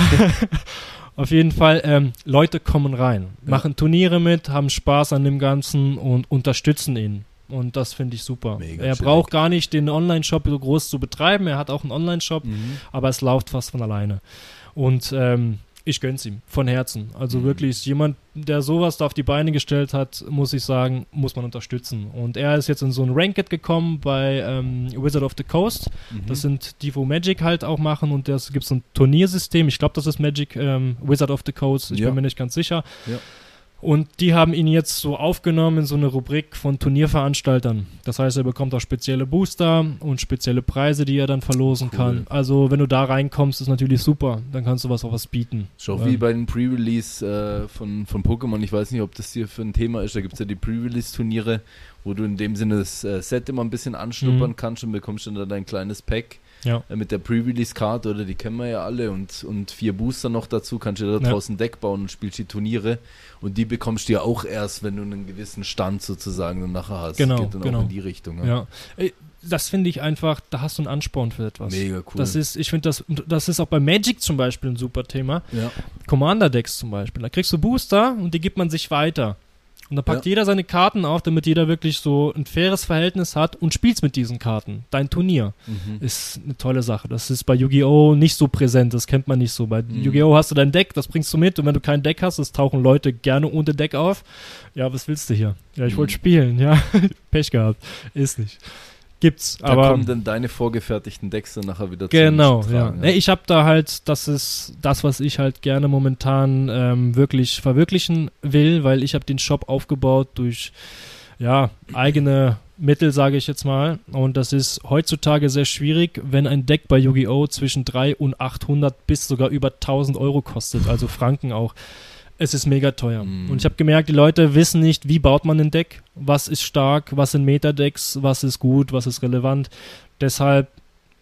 Auf jeden Fall, ähm, Leute kommen rein, Ja. machen Turniere mit, haben Spaß an dem Ganzen und unterstützen ihn. Und das finde ich super. Mega er braucht gar nicht den Online-Shop so groß zu betreiben. Er hat auch einen Online-Shop, Mhm. aber es läuft fast von alleine. Und ähm, ich gönn's ihm von Herzen. Also Mhm. wirklich jemand, der sowas da auf die Beine gestellt hat, muss ich sagen, muss man unterstützen. Und er ist jetzt in so ein Ranked gekommen bei ähm, Wizard of the Coast. Mhm. Das sind die, wo Magic halt auch machen und das gibt so ein Turniersystem. Ich glaube, das ist Magic ähm, Wizard of the Coast. Ich Ja. bin mir nicht ganz sicher. Ja. Und die haben ihn jetzt so aufgenommen in so eine Rubrik von Turnierveranstaltern. Das heißt, er bekommt auch spezielle Booster und spezielle Preise, die er dann verlosen Cool. kann. Also, wenn du da reinkommst, ist natürlich super. Dann kannst du was auch was bieten. Schau, Ähm, wie bei den Pre-Release äh, von, von Pokémon, ich weiß nicht, ob das hier für ein Thema ist, da gibt es ja die Pre-Release-Turniere, wo du in dem Sinne das äh, Set immer ein bisschen anschnuppern Mhm. kannst und bekommst dann da dein kleines Pack Ja. äh, mit der Pre-Release-Karte, oder die kennen wir ja alle, und, und vier Booster noch dazu, kannst du da Ja. draußen Deck bauen und spielst die Turniere und die bekommst du ja auch erst, wenn du einen gewissen Stand sozusagen dann nachher hast. Genau, Geht dann genau. auch in die Richtung. Ja. Ja. Ey, Das finde ich einfach, da hast du einen Ansporn für etwas. Mega cool. Das ist, ich finde, das, das ist auch bei Magic zum Beispiel ein super Thema. ja. Commander-Decks zum Beispiel. Da kriegst du Booster und die gibt man sich weiter. Und da packt Ja. jeder seine Karten auf, damit jeder wirklich so ein faires Verhältnis hat und spielst mit diesen Karten. Dein Turnier Mhm. ist eine tolle Sache. Das ist bei Yu-Gi-Oh! nicht so präsent, das kennt man nicht so. Bei Mhm. Yu-Gi-Oh! hast du dein Deck, das bringst du mit und wenn du kein Deck hast, das tauchen Leute gerne ohne Deck auf. Ja, was willst du hier? Ja, ich Mhm. wollte spielen, ja. Pech gehabt. Ist nicht. Gibt's, Da aber. kommen dann deine vorgefertigten Decks dann nachher wieder Genau, zum ja. Nee, ich habe da halt, das ist das, was ich halt gerne momentan ähm, wirklich verwirklichen will, weil ich habe den Shop aufgebaut durch ja, eigene Mittel, sage ich jetzt mal. Und das ist heutzutage sehr schwierig, wenn ein Deck bei Yu-Gi-Oh! zwischen 3 und 800 bis sogar über 1000 Euro kostet, also Franken auch. Es ist mega teuer. Mhm. Und ich habe gemerkt, die Leute wissen nicht, wie baut man ein Deck, was ist stark, was sind Metadecks, was ist gut, was ist relevant. Deshalb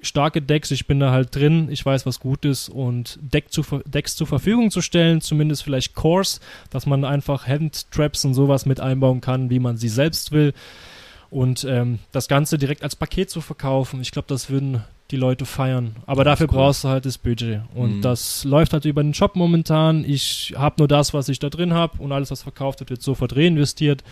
starke Decks, ich bin da halt drin, ich weiß, was gut ist und Deck zu, Decks zur Verfügung zu stellen, zumindest vielleicht Cores, dass man einfach Handtraps und sowas mit einbauen kann, wie man sie selbst will und ähm, das Ganze direkt als Paket zu verkaufen. Ich glaube, das würden die Leute feiern. Aber Das dafür cool. brauchst du halt das Budget. Und Mhm. das läuft halt über den Shop momentan. Ich habe nur das, was ich da drin habe und alles, was verkauft wird, wird sofort reinvestiert.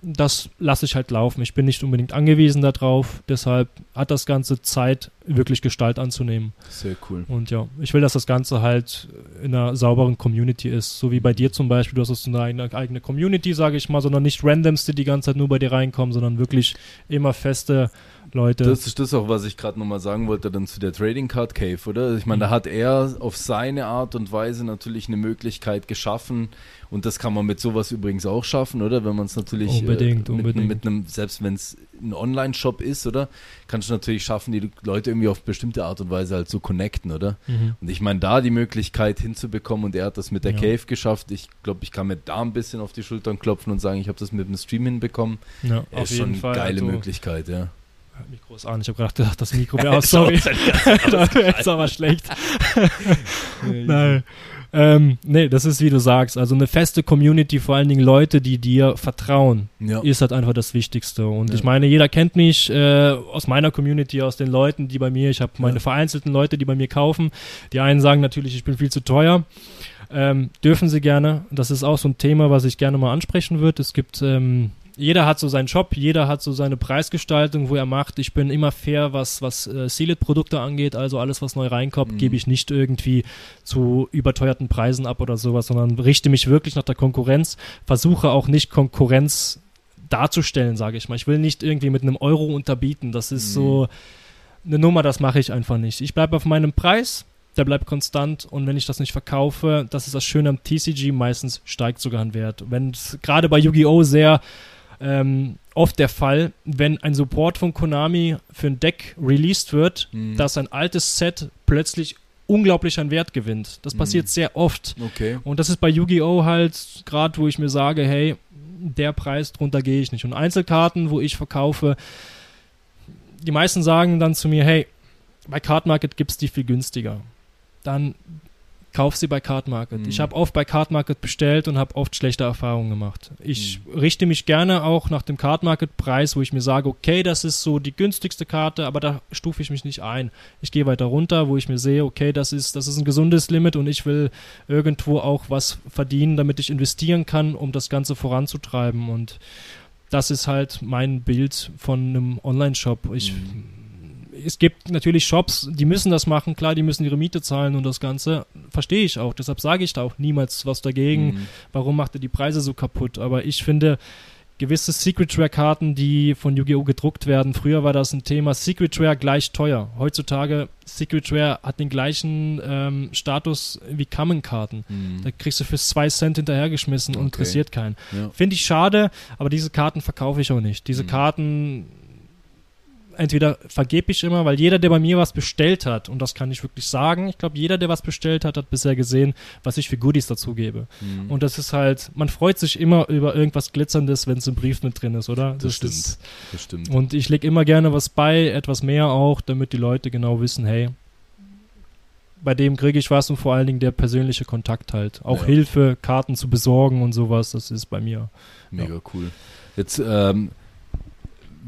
Das lasse ich halt laufen. Ich bin nicht unbedingt angewiesen darauf. Deshalb hat das Ganze Zeit, wirklich Gestalt anzunehmen. Sehr cool. Und ja, ich will, dass das Ganze halt in einer sauberen Community ist. So wie bei dir zum Beispiel. Du hast jetzt eine eigene, eigene Community, sage ich mal, sondern nicht Randoms, die die ganze Zeit nur bei dir reinkommen, sondern wirklich immer feste Leute. Das ist das auch, was ich gerade nochmal sagen wollte, dann zu der Trading Card Cave, oder? Ich meine, da Mhm. hat er auf seine Art und Weise natürlich eine Möglichkeit geschaffen und das kann man mit sowas übrigens auch schaffen, oder? Wenn man es natürlich Unbedingt, äh, mit, unbedingt. mit einem, selbst wenn es ein Online-Shop ist, oder? Kannst du natürlich schaffen, die Leute irgendwie auf bestimmte Art und Weise halt zu connecten, oder? Mhm. Und ich meine, da die Möglichkeit hinzubekommen und er hat das mit der Ja. Cave geschafft. Ich glaube, ich kann mir da ein bisschen auf die Schultern klopfen und sagen, ich habe das mit dem Stream hinbekommen. Ja, ist schon eine geile Möglichkeit, ja. Mikro ist an. Ich habe gerade gedacht, das Mikro wäre aus. Sorry. das wäre jetzt aber schlecht. Nein. Ähm, nee, das ist wie du sagst. Also eine feste Community, vor allen Dingen Leute, die dir vertrauen, Ja. ist halt einfach das Wichtigste. Und Ja. ich meine, jeder kennt mich äh, aus meiner Community, aus den Leuten, die bei mir, ich habe meine Ja. vereinzelten Leute, die bei mir kaufen. Die einen sagen natürlich, ich bin viel zu teuer. Ähm, dürfen sie gerne. Das ist auch so ein Thema, was ich gerne mal ansprechen würde. Es gibt, ähm, jeder hat so seinen Shop, jeder hat so seine Preisgestaltung, wo er macht. Ich bin immer fair, was, was äh, Sealed-Produkte angeht. Also alles, was neu reinkommt, Mhm. gebe ich nicht irgendwie zu überteuerten Preisen ab oder sowas, sondern richte mich wirklich nach der Konkurrenz. Versuche auch nicht Konkurrenz darzustellen, sage ich mal. Ich will nicht irgendwie mit einem Euro unterbieten. Das ist Mhm. so eine Nummer, das mache ich einfach nicht. Ich bleibe auf meinem Preis, der bleibt konstant und wenn ich das nicht verkaufe, das ist das Schöne am TCG, meistens steigt sogar ein Wert. Wenn es gerade bei Yu-Gi-Oh! sehr ähm, oft der Fall, wenn ein Support von Konami für ein Deck released wird, Mhm. dass ein altes Set plötzlich unglaublich an Wert gewinnt. Das Mhm. passiert sehr oft. Okay. Und das ist bei Yu-Gi-Oh! halt gerade, wo ich mir sage, hey, der Preis drunter gehe ich nicht. Und Einzelkarten, wo ich verkaufe, die meisten sagen dann zu mir, hey, bei Card Market gibt es die viel günstiger. Dann kauf sie bei Card Market. Mhm. Ich habe oft bei Card Market bestellt und habe oft schlechte Erfahrungen gemacht. Ich richte mich gerne auch nach dem Card Market Preis, wo ich mir sage, okay, das ist so die günstigste Karte, aber da stufe ich mich nicht ein. Ich gehe weiter runter, wo ich mir sehe, okay, das ist, das ist ein gesundes Limit und ich will irgendwo auch was verdienen, damit ich investieren kann, um das Ganze voranzutreiben. Und das ist halt mein Bild von einem Online-Shop. Ich, Mhm. Es gibt natürlich Shops, die müssen das machen, klar, die müssen ihre Miete zahlen und das Ganze verstehe ich auch. Deshalb sage ich da auch niemals was dagegen. Mhm. Warum macht er die Preise so kaputt? Aber ich finde, gewisse Secret Rare Karten, die von Yu-Gi-Oh! gedruckt werden, früher war das ein Thema Secret Rare gleich teuer. Heutzutage Secret Rare hat den gleichen ähm, Status wie Common Karten. Mhm. Da kriegst du für zwei Cent hinterhergeschmissen und Okay. interessiert keinen. Ja. Finde ich schade, aber diese Karten verkaufe ich auch nicht. Diese Mhm. Karten entweder vergebe ich immer, weil jeder, der bei mir was bestellt hat, und das kann ich wirklich sagen, ich glaube, jeder, der was bestellt hat, hat bisher gesehen, was ich für Goodies dazu gebe. Mhm. Und das ist halt, man freut sich immer über irgendwas Glitzerndes, wenn es im Brief mit drin ist, oder? Das stimmt. Ist, das stimmt. und ich lege immer gerne was bei, etwas mehr auch, damit die Leute genau wissen, hey, bei dem kriege ich was und vor allen Dingen der persönliche Kontakt halt. Auch Ja. Hilfe, Karten zu besorgen und sowas, das ist bei mir. Mega cool. Jetzt, ähm,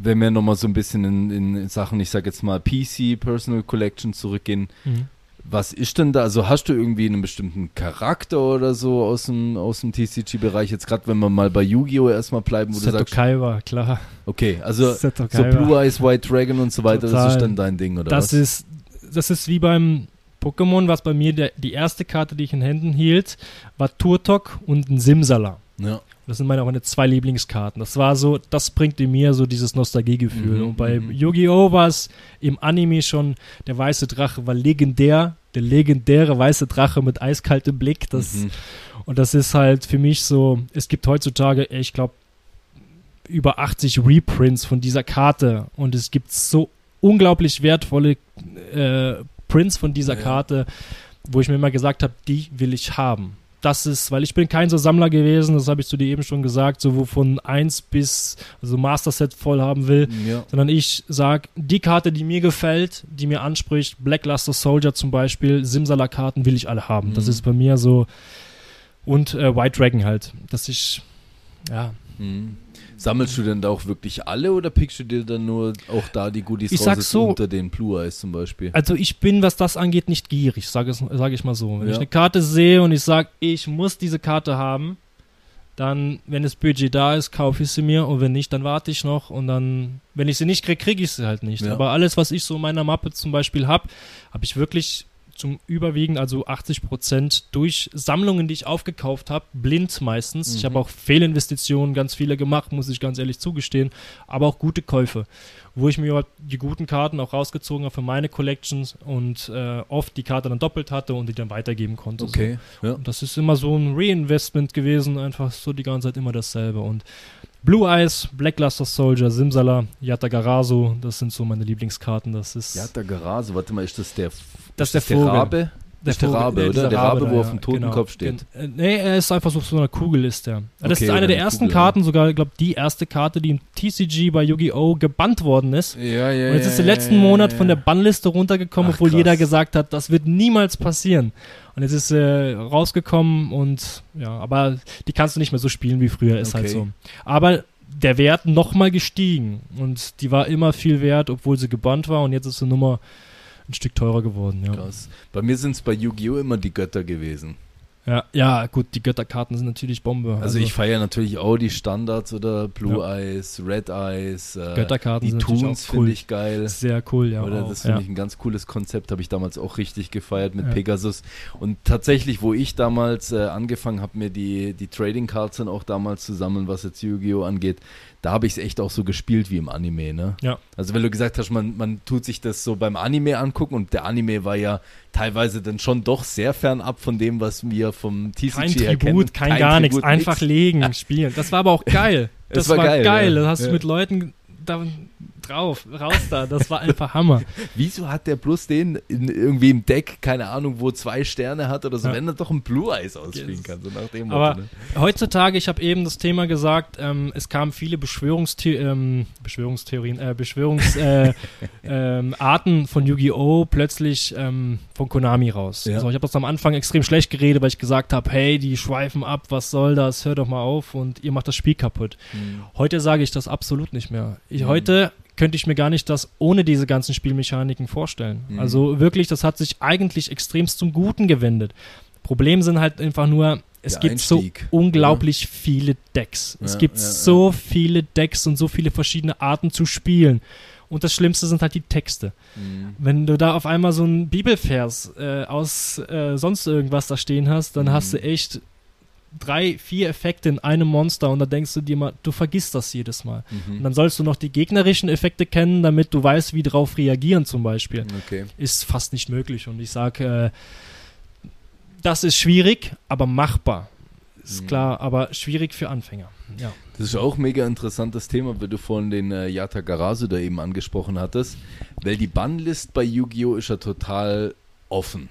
wenn wir nochmal so ein bisschen in, in Sachen, ich sag jetzt mal PC, Personal Collection zurückgehen, was ist denn da? Also hast du irgendwie einen bestimmten Charakter oder so aus dem, aus dem TCG-Bereich? Jetzt gerade, wenn wir mal bei Yu-Gi-Oh! erstmal bleiben, wo du Seto sagst, Kaiba, klar. okay, also so. Blue Eyes White Dragon und so weiter, das Total. ist dann dein Ding, oder das was? ist das ist wie beim Pokémon, was bei mir der, die erste Karte, die ich in Händen hielt, war Turtok und ein Simsala. ja. Das sind meine, auch meine zwei Lieblingskarten. Das war so, das bringt in mir so dieses Nostalgiegefühl. Mhm, und bei mhm. Yu-Gi-Oh! war es im Anime schon, der weiße Drache war legendär. Der legendäre weiße Drache mit eiskaltem Blick. Das, Mhm. Und das ist halt für mich so, es gibt heutzutage, ich glaube, über 80 Reprints von dieser Karte und es gibt so unglaublich wertvolle äh, Prints von dieser Ja. Karte, wo ich mir immer gesagt habe, die will ich haben. Das ist, weil ich bin kein so Sammler gewesen, das habe ich zu dir eben schon gesagt, so von 1 bis also Master Set voll haben will, Ja. sondern ich sag die Karte, die mir gefällt, die mir anspricht, Black Luster Soldier zum Beispiel, Simsala-Karten will ich alle haben. Das Mhm. ist bei mir so und äh, White Dragon halt, dass ich ja, Mhm. Sammelst du denn da auch wirklich alle oder pickst du dir dann nur auch da die Goodies Ich raus so- unter den Blue Eyes zum Beispiel? Also ich bin, was das angeht, nicht gierig, sage sag ich mal so. Wenn Ja. ich eine Karte sehe und ich sage, ich muss diese Karte haben, dann, wenn das Budget da ist, kaufe ich sie mir und wenn nicht, dann warte ich noch und dann, wenn ich sie nicht kriege, kriege ich sie halt nicht. Ja. Aber alles, was ich so in meiner Mappe zum Beispiel habe, habe ich wirklich zum Überwiegen, also 80 Prozent durch Sammlungen, die ich aufgekauft habe, blind meistens. Ich Mhm. habe auch Fehlinvestitionen, ganz viele gemacht, muss ich ganz ehrlich zugestehen, aber auch gute Käufe, wo ich mir die guten Karten auch rausgezogen habe für meine Collections und äh, oft die Karte dann doppelt hatte und die dann weitergeben konnte. Okay, ja. So. Und das ist immer so ein Reinvestment gewesen, einfach so die ganze Zeit immer dasselbe. Und Blue Eyes, Black Luster Soldier, Simsala, Yatagarasu, das sind so meine Lieblingskarten. Das ist Ja, der Garase, warte mal, ist das der, Das ist der der Vogel. Rabe? Der Vogel- Rabe, oder? Der Rabe, da, wo auf ja, dem Totenkopf genau. steht. Äh, Nee, er ist einfach so auf so einer Kugel ist der. Das Okay, ist eine der eine ersten Kugel, Karten, sogar, ich glaube, die erste Karte, die im TCG bei Yu-Gi-Oh! gebannt worden ist. Ja, ja, Und jetzt ist der letzten Monat von der Bannliste runtergekommen, Ach, obwohl krass. jeder gesagt hat, das wird niemals passieren. Und jetzt ist äh, rausgekommen und ja, aber die kannst du nicht mehr so spielen wie früher, ist halt Okay. so. Aber der Wert nochmal gestiegen und die war immer viel wert, obwohl sie gebannt war und jetzt ist die Nummer ein Stück teurer geworden. Ja, Krass. Bei mir sind es bei Yu-Gi-Oh! immer die Götter gewesen. Ja, ja gut, die Götterkarten sind natürlich Bombe. Also, ich feiere natürlich auch die Standards oder Blue Eyes, Red Eyes, äh, Götterkarten die sind Toons cool. finde ich geil. sehr cool, ja. Oder auch, das ja. finde ich ein ganz cooles Konzept, habe ich damals auch richtig gefeiert mit Ja. Pegasus. Und tatsächlich, wo ich damals äh, angefangen habe, mir die, die Trading Cards dann auch damals zu sammeln, was jetzt Yu-Gi-Oh! angeht, da habe ich es echt auch so gespielt wie im Anime, ne? Ja. Also wenn du gesagt hast, man, man tut sich das so beim Anime angucken und der Anime war ja teilweise dann schon doch sehr fernab von dem, was wir vom TCG Kein her kennen. Tribut, kein, gar nichts, Tribut, einfach legen, spielen. Das war aber auch geil. Das war war, geil, geil. ja. Da hast Ja. du mit Leuten da drauf, raus da. Das war einfach Hammer. Wieso hat der bloß den in, irgendwie im Deck, keine Ahnung, wo zwei Sterne hat oder so, Ja. wenn er doch ein Blue Eyes ausspielen Yes. kann, so nach dem Aber Motto, ne? heutzutage, ich habe eben das Thema gesagt, ähm, es kamen viele Beschwörungsthi ähm, Beschwörungstheorien, äh, Beschwörungsarten äh, ähm, von Yu-Gi-Oh! plötzlich ähm, von Konami raus. Ja. Also ich habe das am Anfang extrem schlecht geredet, weil ich gesagt habe, hey, die schweifen ab, was soll das, hört doch mal auf und ihr macht das Spiel kaputt. Heute sage ich das absolut nicht mehr. Ich, Mhm. Heute könnte ich mir gar nicht das ohne diese ganzen Spielmechaniken vorstellen. Mhm. Also wirklich, das hat sich eigentlich extremst zum Guten gewendet. Problem sind halt einfach nur, es Der gibt so Einstieg, unglaublich viele Decks. Es Ja, gibt ja, so viele Decks und so viele verschiedene Arten zu spielen. Und das Schlimmste sind halt die Texte. Mhm. Wenn du da auf einmal so einen Bibelvers äh, aus äh, sonst irgendwas da stehen hast, dann Mhm. hast du echt drei, vier Effekte in einem Monster und da denkst du dir mal, du vergisst das jedes Mal. Und Mhm. dann sollst du noch die gegnerischen Effekte kennen, damit du weißt, wie drauf reagieren zum Beispiel. Okay. Ist fast nicht möglich. Und ich sage, äh, das ist schwierig, aber machbar. Ist klar, aber schwierig für Anfänger. Ja. Das ist auch ein mega interessantes Thema, weil du vorhin den äh, Yata Garasu da eben angesprochen hattest, weil die Bannlist bei Yu-Gi-Oh! ist ja total offen.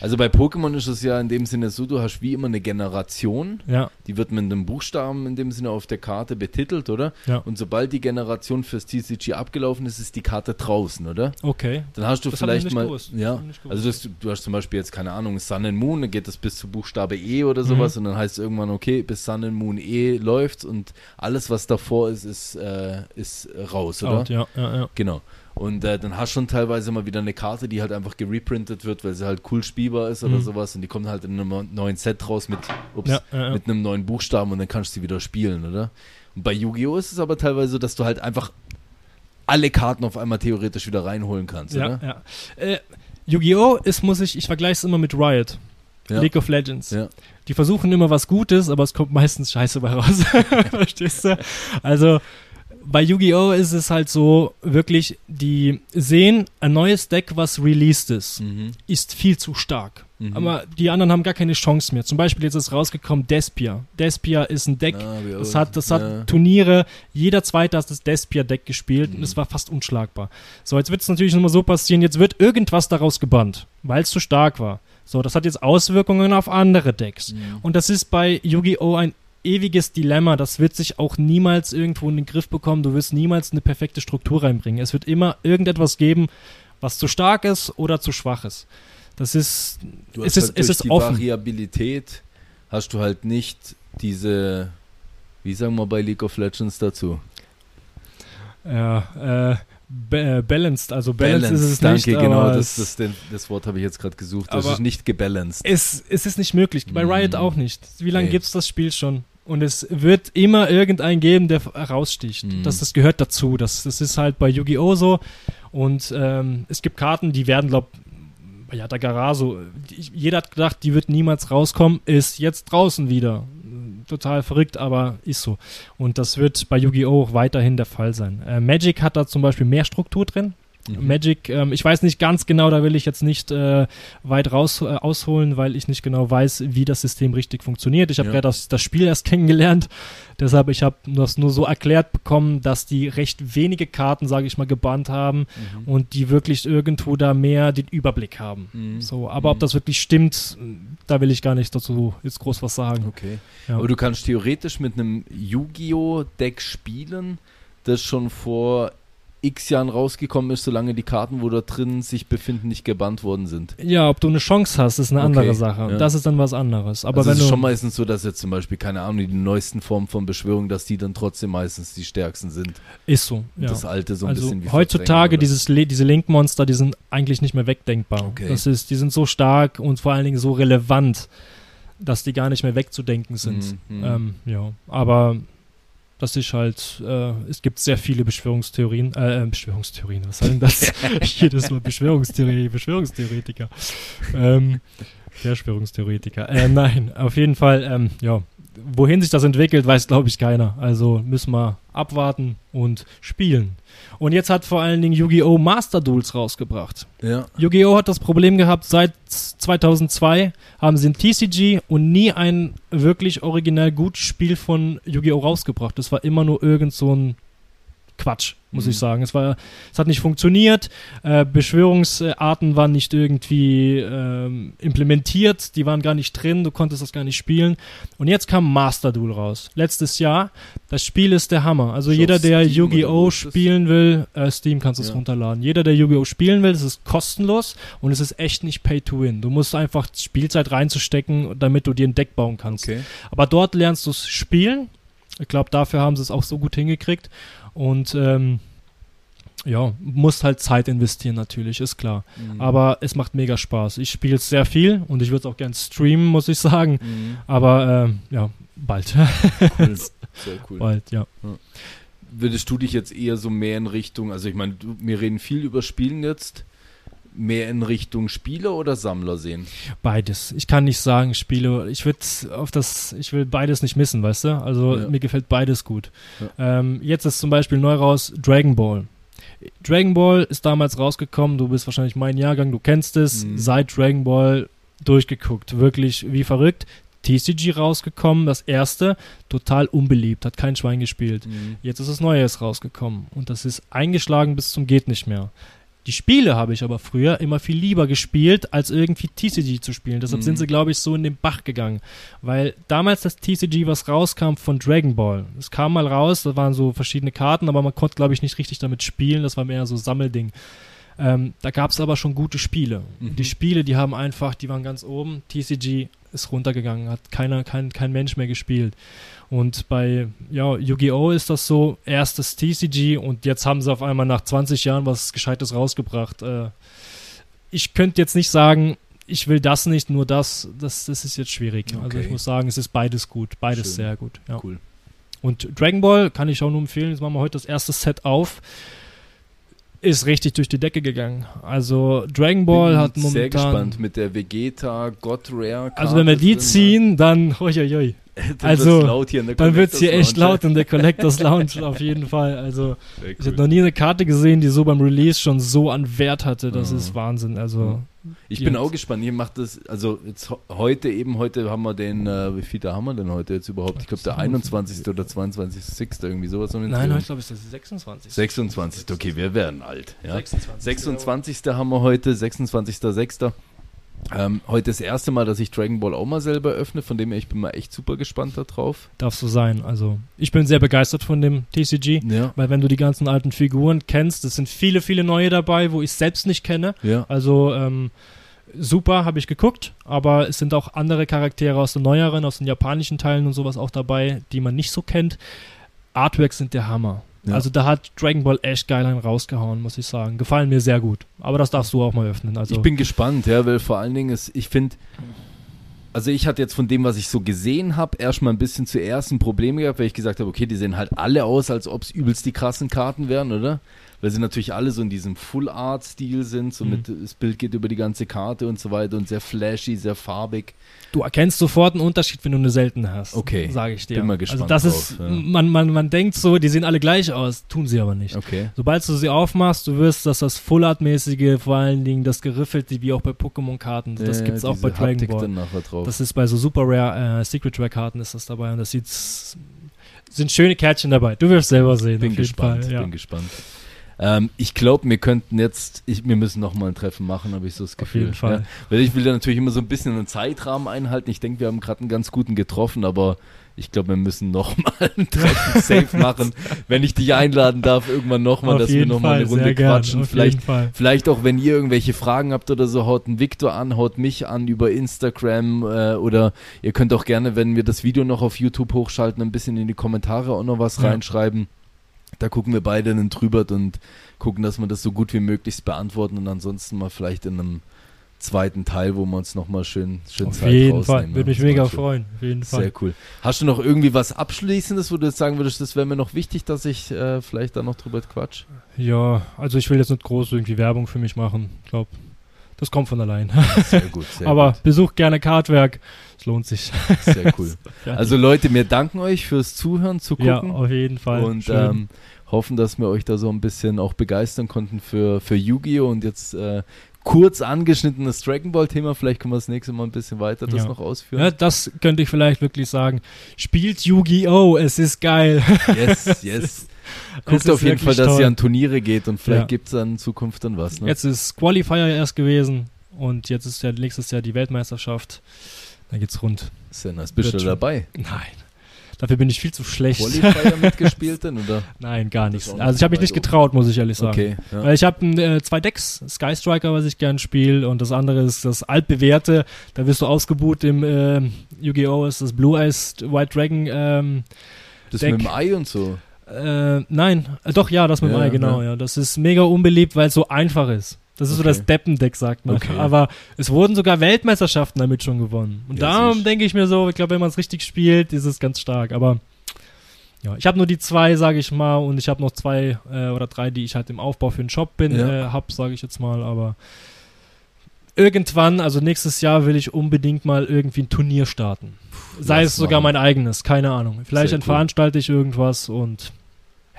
Also bei Pokémon ist es ja in dem Sinne so, du hast wie immer eine Generation, Ja, die wird mit einem Buchstaben in dem Sinne auf der Karte betitelt, oder? ja. Und sobald die Generation fürs TCG abgelaufen ist, ist die Karte draußen, oder? Okay. Dann hast du Das vielleicht mal. gewusst. Das Ja, gewusst. also das, du hast zum Beispiel jetzt keine Ahnung, Sun and Moon, dann geht das bis zu Buchstabe E oder sowas und dann heißt es irgendwann, okay, bis Sun and Moon E läuft und alles, was davor ist, ist, äh, ist raus, oder? Out, ja, ja, ja. Genau. Und äh, dann hast du schon teilweise mal wieder eine Karte, die halt einfach gereprintet wird, weil sie halt cool spielbar ist oder Mhm. sowas und die kommt halt in einem neuen Set raus mit, ups, Ja, ja, ja. mit einem neuen Buchstaben und dann kannst du sie wieder spielen, oder? Und bei Yu-Gi-Oh! ist es aber teilweise so, dass du halt einfach alle Karten auf einmal theoretisch wieder reinholen kannst, ja, oder? ja. Äh, Yu-Gi-Oh! ist, muss ich, ich vergleiche es immer mit Riot. Ja. League of Legends. Ja. Die versuchen immer was Gutes, aber es kommt meistens Scheiße bei raus. Verstehst du? Also bei Yu-Gi-Oh! ist es halt so, wirklich, die sehen, ein neues Deck, was released ist, Mhm. ist viel zu stark. Mhm. Aber die anderen haben gar keine Chance mehr. Zum Beispiel jetzt ist rausgekommen Despia. Despia ist ein Deck, ah, das hat, das hat ja. Turniere, jeder Zweite hat das Despia-Deck gespielt mhm. und es war fast unschlagbar. So, jetzt wird es natürlich nochmal so passieren, jetzt wird irgendwas daraus gebannt, weil es zu stark war. So, das hat jetzt Auswirkungen auf andere Decks. Mhm. Und das ist bei Yu-Gi-Oh! ein ewiges Dilemma. Das wird sich auch niemals irgendwo in den Griff bekommen. Du wirst niemals eine perfekte Struktur reinbringen. Es wird immer irgendetwas geben, was zu stark ist oder zu schwach ist. Das ist, du es ist, halt es ist die offen. Variabilität hast du halt nicht diese, wie sagen wir bei League of Legends dazu? Ja, äh, äh balanced, also balanced, balanced ist es danke, nicht. Danke, genau, das, das, das, Wort habe ich jetzt gerade gesucht. Das ist nicht gebalanced. Es, es ist nicht möglich, bei Riot mm. auch nicht. Wie lange okay. gibt es das Spiel schon? Und es wird immer irgendeinen geben, der raussticht. Mm. Das, das gehört dazu. Das, das ist halt bei Yu-Gi-Oh! so. Und ähm, es gibt Karten, die werden, glaube ja, der Garaso, jeder hat gedacht, die wird niemals rauskommen, ist jetzt draußen wieder. Total verrückt, aber ist so. Und das wird bei Yu-Gi-Oh! auch weiterhin der Fall sein. Äh, Magic hat da zum Beispiel mehr Struktur drin. Mhm. Magic, ähm, ich weiß nicht ganz genau, da will ich jetzt nicht äh, weit raus äh, ausholen, weil ich nicht genau weiß, wie das System richtig funktioniert. Ich habe ja. gerade das, das Spiel erst kennengelernt, deshalb ich habe das nur so erklärt bekommen, dass die recht wenige Karten, sage ich mal, gebannt haben mhm. und die wirklich irgendwo da mehr den Überblick haben. Mhm. So, aber ob mhm. das wirklich stimmt, da will ich gar nicht dazu jetzt groß was sagen. Okay. Ja. Aber du kannst theoretisch mit einem Yu-Gi-Oh! Deck spielen, das schon vor x Jahren rausgekommen ist, solange die Karten, wo da drin sich befinden, nicht gebannt worden sind. Ja, ob du eine Chance hast, ist eine okay, andere Sache. Ja. Das ist dann was anderes. Aber also wenn es ist schon meistens so, dass jetzt zum Beispiel, keine Ahnung, die neuesten Formen von Beschwörung, dass die dann trotzdem meistens die stärksten sind. Ist so. Ja. Das alte so ein also bisschen wie Heutzutage dieses, diese Link-Monster, die sind eigentlich nicht mehr wegdenkbar. Okay. Das ist, die sind so stark und vor allen Dingen so relevant, dass die gar nicht mehr wegzudenken sind. Mhm. Ähm, ja, aber dass ich halt, äh, es gibt sehr viele Beschwörungstheorien, äh, äh Beschwörungstheorien, was soll denn das? Jedes Mal Beschwörungstheorie, Beschwörungstheoretiker. Ähm, Verschwörungstheoretiker. Äh, nein, auf jeden Fall, ähm, ja, wohin sich das entwickelt, weiß glaube ich keiner. Also müssen wir abwarten und spielen. Und jetzt hat vor allen Dingen Yu-Gi-Oh! Master Duels rausgebracht. Ja. Yu-Gi-Oh! hat das Problem gehabt, seit 2002 haben sie ein TCG und nie ein wirklich original gutes Spiel von Yu-Gi-Oh! rausgebracht. Das war immer nur irgend so ein Quatsch, muss mhm. ich sagen. Es, war, es hat nicht funktioniert. Äh, Beschwörungsarten waren nicht irgendwie ähm, implementiert, die waren gar nicht drin, du konntest das gar nicht spielen. Und jetzt kam Master Duel raus. Letztes Jahr. Das Spiel ist der Hammer. Also jeder, der Yu-Gi-Oh! spielen will, äh, Steam kannst du es ja. runterladen. Jeder, der Yu-Gi-Oh! spielen will, es ist kostenlos und es ist echt nicht Pay to Win. Du musst einfach Spielzeit reinzustecken, damit du dir ein Deck bauen kannst. Okay. Aber dort lernst du es spielen. Ich glaube, dafür haben sie es auch so gut hingekriegt. Und ähm, ja, musst halt Zeit investieren natürlich, ist klar. Mhm. Aber es macht mega Spaß. Ich spiele es sehr viel und ich würde es auch gern streamen, muss ich sagen. Mhm. Aber ähm, ja, bald. Cool. Sehr cool. Bald, ja. ja. Würdest du dich jetzt eher so mehr in Richtung, also ich meine, wir reden viel über Spielen jetzt, mehr in Richtung Spieler oder Sammler sehen? Beides. Ich kann nicht sagen Spiele. Ich würde auf das, ich will beides nicht missen, weißt du? Also ja. mir gefällt beides gut. Ja. Ähm, jetzt ist zum Beispiel neu raus Dragon Ball. Dragon Ball ist damals rausgekommen. Du bist wahrscheinlich mein Jahrgang, du kennst es. Mhm. Seit Dragon Ball durchgeguckt, wirklich wie verrückt. TCG rausgekommen, das erste, total unbeliebt, hat kein Schwein gespielt. Mhm. Jetzt ist das Neues rausgekommen und das ist eingeschlagen bis zum geht nicht mehr. Die Spiele habe ich aber früher immer viel lieber gespielt, als irgendwie TCG zu spielen. Deshalb mhm. sind sie, glaube ich, so in den Bach gegangen. Weil damals das TCG, was rauskam von Dragon Ball, es kam mal raus, da waren so verschiedene Karten, aber man konnte, glaube ich, nicht richtig damit spielen. Das war mehr so Sammelding. Ähm, da gab es aber schon gute Spiele. Mhm. Die Spiele, die haben einfach, die waren ganz oben. TCG ist runtergegangen, hat keiner, kein, kein Mensch mehr gespielt. Und bei ja, Yu-Gi-Oh! ist das so, erstes TCG und jetzt haben sie auf einmal nach 20 Jahren was Gescheites rausgebracht. Äh, ich könnte jetzt nicht sagen, ich will das nicht, nur das, das, das ist jetzt schwierig. Okay. Also ich muss sagen, es ist beides gut, beides Schön. sehr gut. Ja. Cool. Und Dragon Ball kann ich auch nur empfehlen, jetzt machen wir heute das erste Set auf ist richtig durch die Decke gegangen. Also Dragon Ball Bin hat momentan. Sehr gespannt mit der Vegeta God Rare. Karte also wenn wir die ziehen, dann hoi, hoi, hoi. also dann wird es hier echt laut in der Collectors Lounge auf jeden Fall. Also cool. ich habe noch nie eine Karte gesehen, die so beim Release schon so an Wert hatte. Das mhm. ist Wahnsinn. Also Ich Die bin auch gespannt. Ihr macht das, also jetzt heute eben, heute haben wir den, äh, wie viel da haben wir denn heute jetzt überhaupt? Ich glaube der 21. oder 22. irgendwie sowas. um Nein, ich glaube, es ist der 26. 26. Okay, wir werden alt. Ja. 26. 26. haben wir heute, 26.06. Ähm, heute das erste Mal, dass ich Dragon Ball auch mal selber öffne, von dem her, ich bin mal echt super gespannt darauf. Darf so sein. Also, ich bin sehr begeistert von dem TCG. Ja, Weil wenn du die ganzen alten Figuren kennst, es sind viele, viele neue dabei, wo ich selbst nicht kenne. ja. Also ähm, super, habe ich geguckt, aber es sind auch andere Charaktere aus den neueren, aus den japanischen Teilen und sowas auch dabei, die man nicht so kennt. Artworks sind der Hammer. Ja. Also da hat Dragon Ball echt geil einen rausgehauen, muss ich sagen. Gefallen mir sehr gut. Aber das darfst du auch mal öffnen. Also Ich bin gespannt, ja, weil vor allen Dingen ist, ich finde, also ich hatte jetzt von dem, was ich so gesehen habe, erstmal ein bisschen zuerst ein Problem gehabt, weil ich gesagt habe, okay, die sehen halt alle aus, als ob es übelst die krassen Karten wären, oder? Weil sie natürlich alle so in diesem Full-Art-Stil sind, so Mhm. mit, das Bild geht über die ganze Karte und so weiter und sehr flashy, sehr farbig. du erkennst sofort einen Unterschied, wenn du eine seltene hast. Okay. Sage ich dir. Bin mal gespannt Also das drauf, ist, ja. man, man, man denkt so, die sehen alle gleich aus, tun sie aber nicht. Okay. Sobald du sie aufmachst, du wirst, dass das Full-Art-mäßige, vor allen Dingen das geriffelte, wie auch bei Pokémon-Karten, das Äh, gibt's auch diese bei Dragon Haptik Ball. dann nachher drauf. Das ist bei so Super Rare äh, Secret Rare Karten ist das dabei und das sieht sind schöne Kärtchen dabei. Du wirst selber sehen. bin gespannt, ja. bin gespannt. Ähm, ich glaube, wir könnten jetzt, ich, wir müssen noch mal ein Treffen machen, habe ich so das Auf Gefühl. jeden Fall. Ja, weil ich will ja natürlich immer so ein bisschen einen Zeitrahmen einhalten. Ich denke, wir haben gerade einen ganz guten getroffen, aber ich glaube, wir müssen noch mal ein Treffen safe machen, wenn ich dich einladen darf, irgendwann noch mal, Auf dass wir jeden noch mal eine Runde quatschen. auf Vielleicht jeden Fall. Vielleicht auch, wenn ihr irgendwelche Fragen habt oder so, haut einen Victor an, haut mich an über Instagram äh, oder ihr könnt auch gerne, wenn wir das Video noch auf YouTube hochschalten, ein bisschen in die Kommentare auch noch was Ja. reinschreiben. Da gucken wir beide dann drüber und gucken, dass wir das so gut wie möglich beantworten und ansonsten mal vielleicht in einem zweiten Teil, wo wir uns nochmal schön, schön Auf Zeit jeden. Fall. ja. Würde mich Das mega freuen. Auf jeden Fall. Sehr cool. Hast du noch irgendwie was Abschließendes, wo du jetzt sagen würdest, das wäre mir noch wichtig, dass ich äh, vielleicht da noch drüber quatsch? Ja, also ich will jetzt nicht groß irgendwie Werbung für mich machen. Ich glaube, das kommt von allein. Sehr gut, sehr Aber gut. besucht gerne Kartwerk. Es lohnt sich. Sehr cool. Also Leute, wir danken euch fürs Zuhören, zu ja, gucken auf jeden Fall. und ähm, hoffen, dass wir euch da so ein bisschen auch begeistern konnten für, für Yu-Gi-Oh! und jetzt äh, kurz angeschnittenes Dragon Ball Thema. Vielleicht können wir das nächste Mal ein bisschen weiter das Ja. noch ausführen. ja, das könnte ich vielleicht wirklich sagen. Spielt Yu-Gi-Oh! Es ist geil. Yes, yes. Es Guckt auf jeden Fall, dass toll. ihr an Turniere geht und vielleicht Ja. gibt es dann in Zukunft dann was. Ne? Jetzt ist Qualifier erst gewesen und jetzt ist ja nächstes Jahr die Weltmeisterschaft. Da geht's rund. Sehr nice. Bist du Wird schon. dabei? Nein. Dafür bin ich viel zu schlecht. Qualifier mitgespielt denn, oder? Nein, gar Das nicht. Also ich habe mich nicht getraut, muss ich ehrlich sagen. Okay. Ja. Weil ich habe äh, zwei Decks, Sky Striker, was ich gern spiele, und das andere ist das altbewährte. Da wirst du ausgebucht im äh, Yu-Gi-Oh! ist das Blue Eyes White Dragon. Ähm, Das Deck. mit dem Ei und so. äh, nein, äh, doch, ja, das mit dem Ja, Ei, genau, ja. Das ist mega unbeliebt, weil es so einfach ist. Das ist so Okay. das Deppendeck, sagt man. Okay. Aber es wurden sogar Weltmeisterschaften damit schon gewonnen. Und Ja, darum denke ich mir so, ich glaube, wenn man es richtig spielt, ist es ganz stark. Aber ja, ich habe nur die zwei, sage ich mal, und ich habe noch zwei äh, oder drei, die ich halt im Aufbau für den Shop bin, Ja. äh, hab, sage ich jetzt mal. Aber irgendwann, also nächstes Jahr, will ich unbedingt mal irgendwie ein Turnier starten. Sei lass es sogar machen. mein eigenes, keine Ahnung. Vielleicht cool. veranstalte ich irgendwas und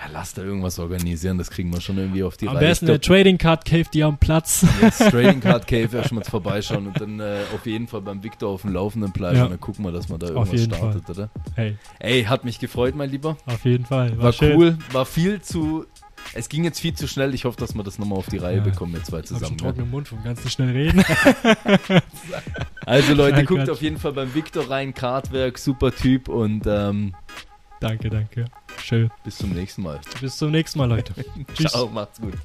Ja, lass da irgendwas organisieren, das kriegen wir schon irgendwie auf die am Reihe. besten Ich der Trading Card Cave, die am Platz. Jetzt Trading Card Cave erstmal vorbeischauen und dann äh, auf jeden Fall beim Victor auf dem Laufenden bleiben Ja. und dann gucken wir, dass man da irgendwas startet, oder? hey, Ey, hat mich gefreut, mein Lieber. auf jeden Fall. War, War, cool, war viel zu. Es ging jetzt viel zu schnell. Ich hoffe, dass wir das nochmal auf die Reihe Ja. bekommen, wir zwei zusammen. Ja. trockenen Mund vom ganzen schnell reden. Also Leute, Nein, guckt Quatsch. auf jeden Fall beim Victor rein. Kartwerk, super Typ und ähm, danke, danke. Schön. bis zum nächsten Mal. Bis zum nächsten Mal, Leute. Tschüss. Ciao, macht's gut.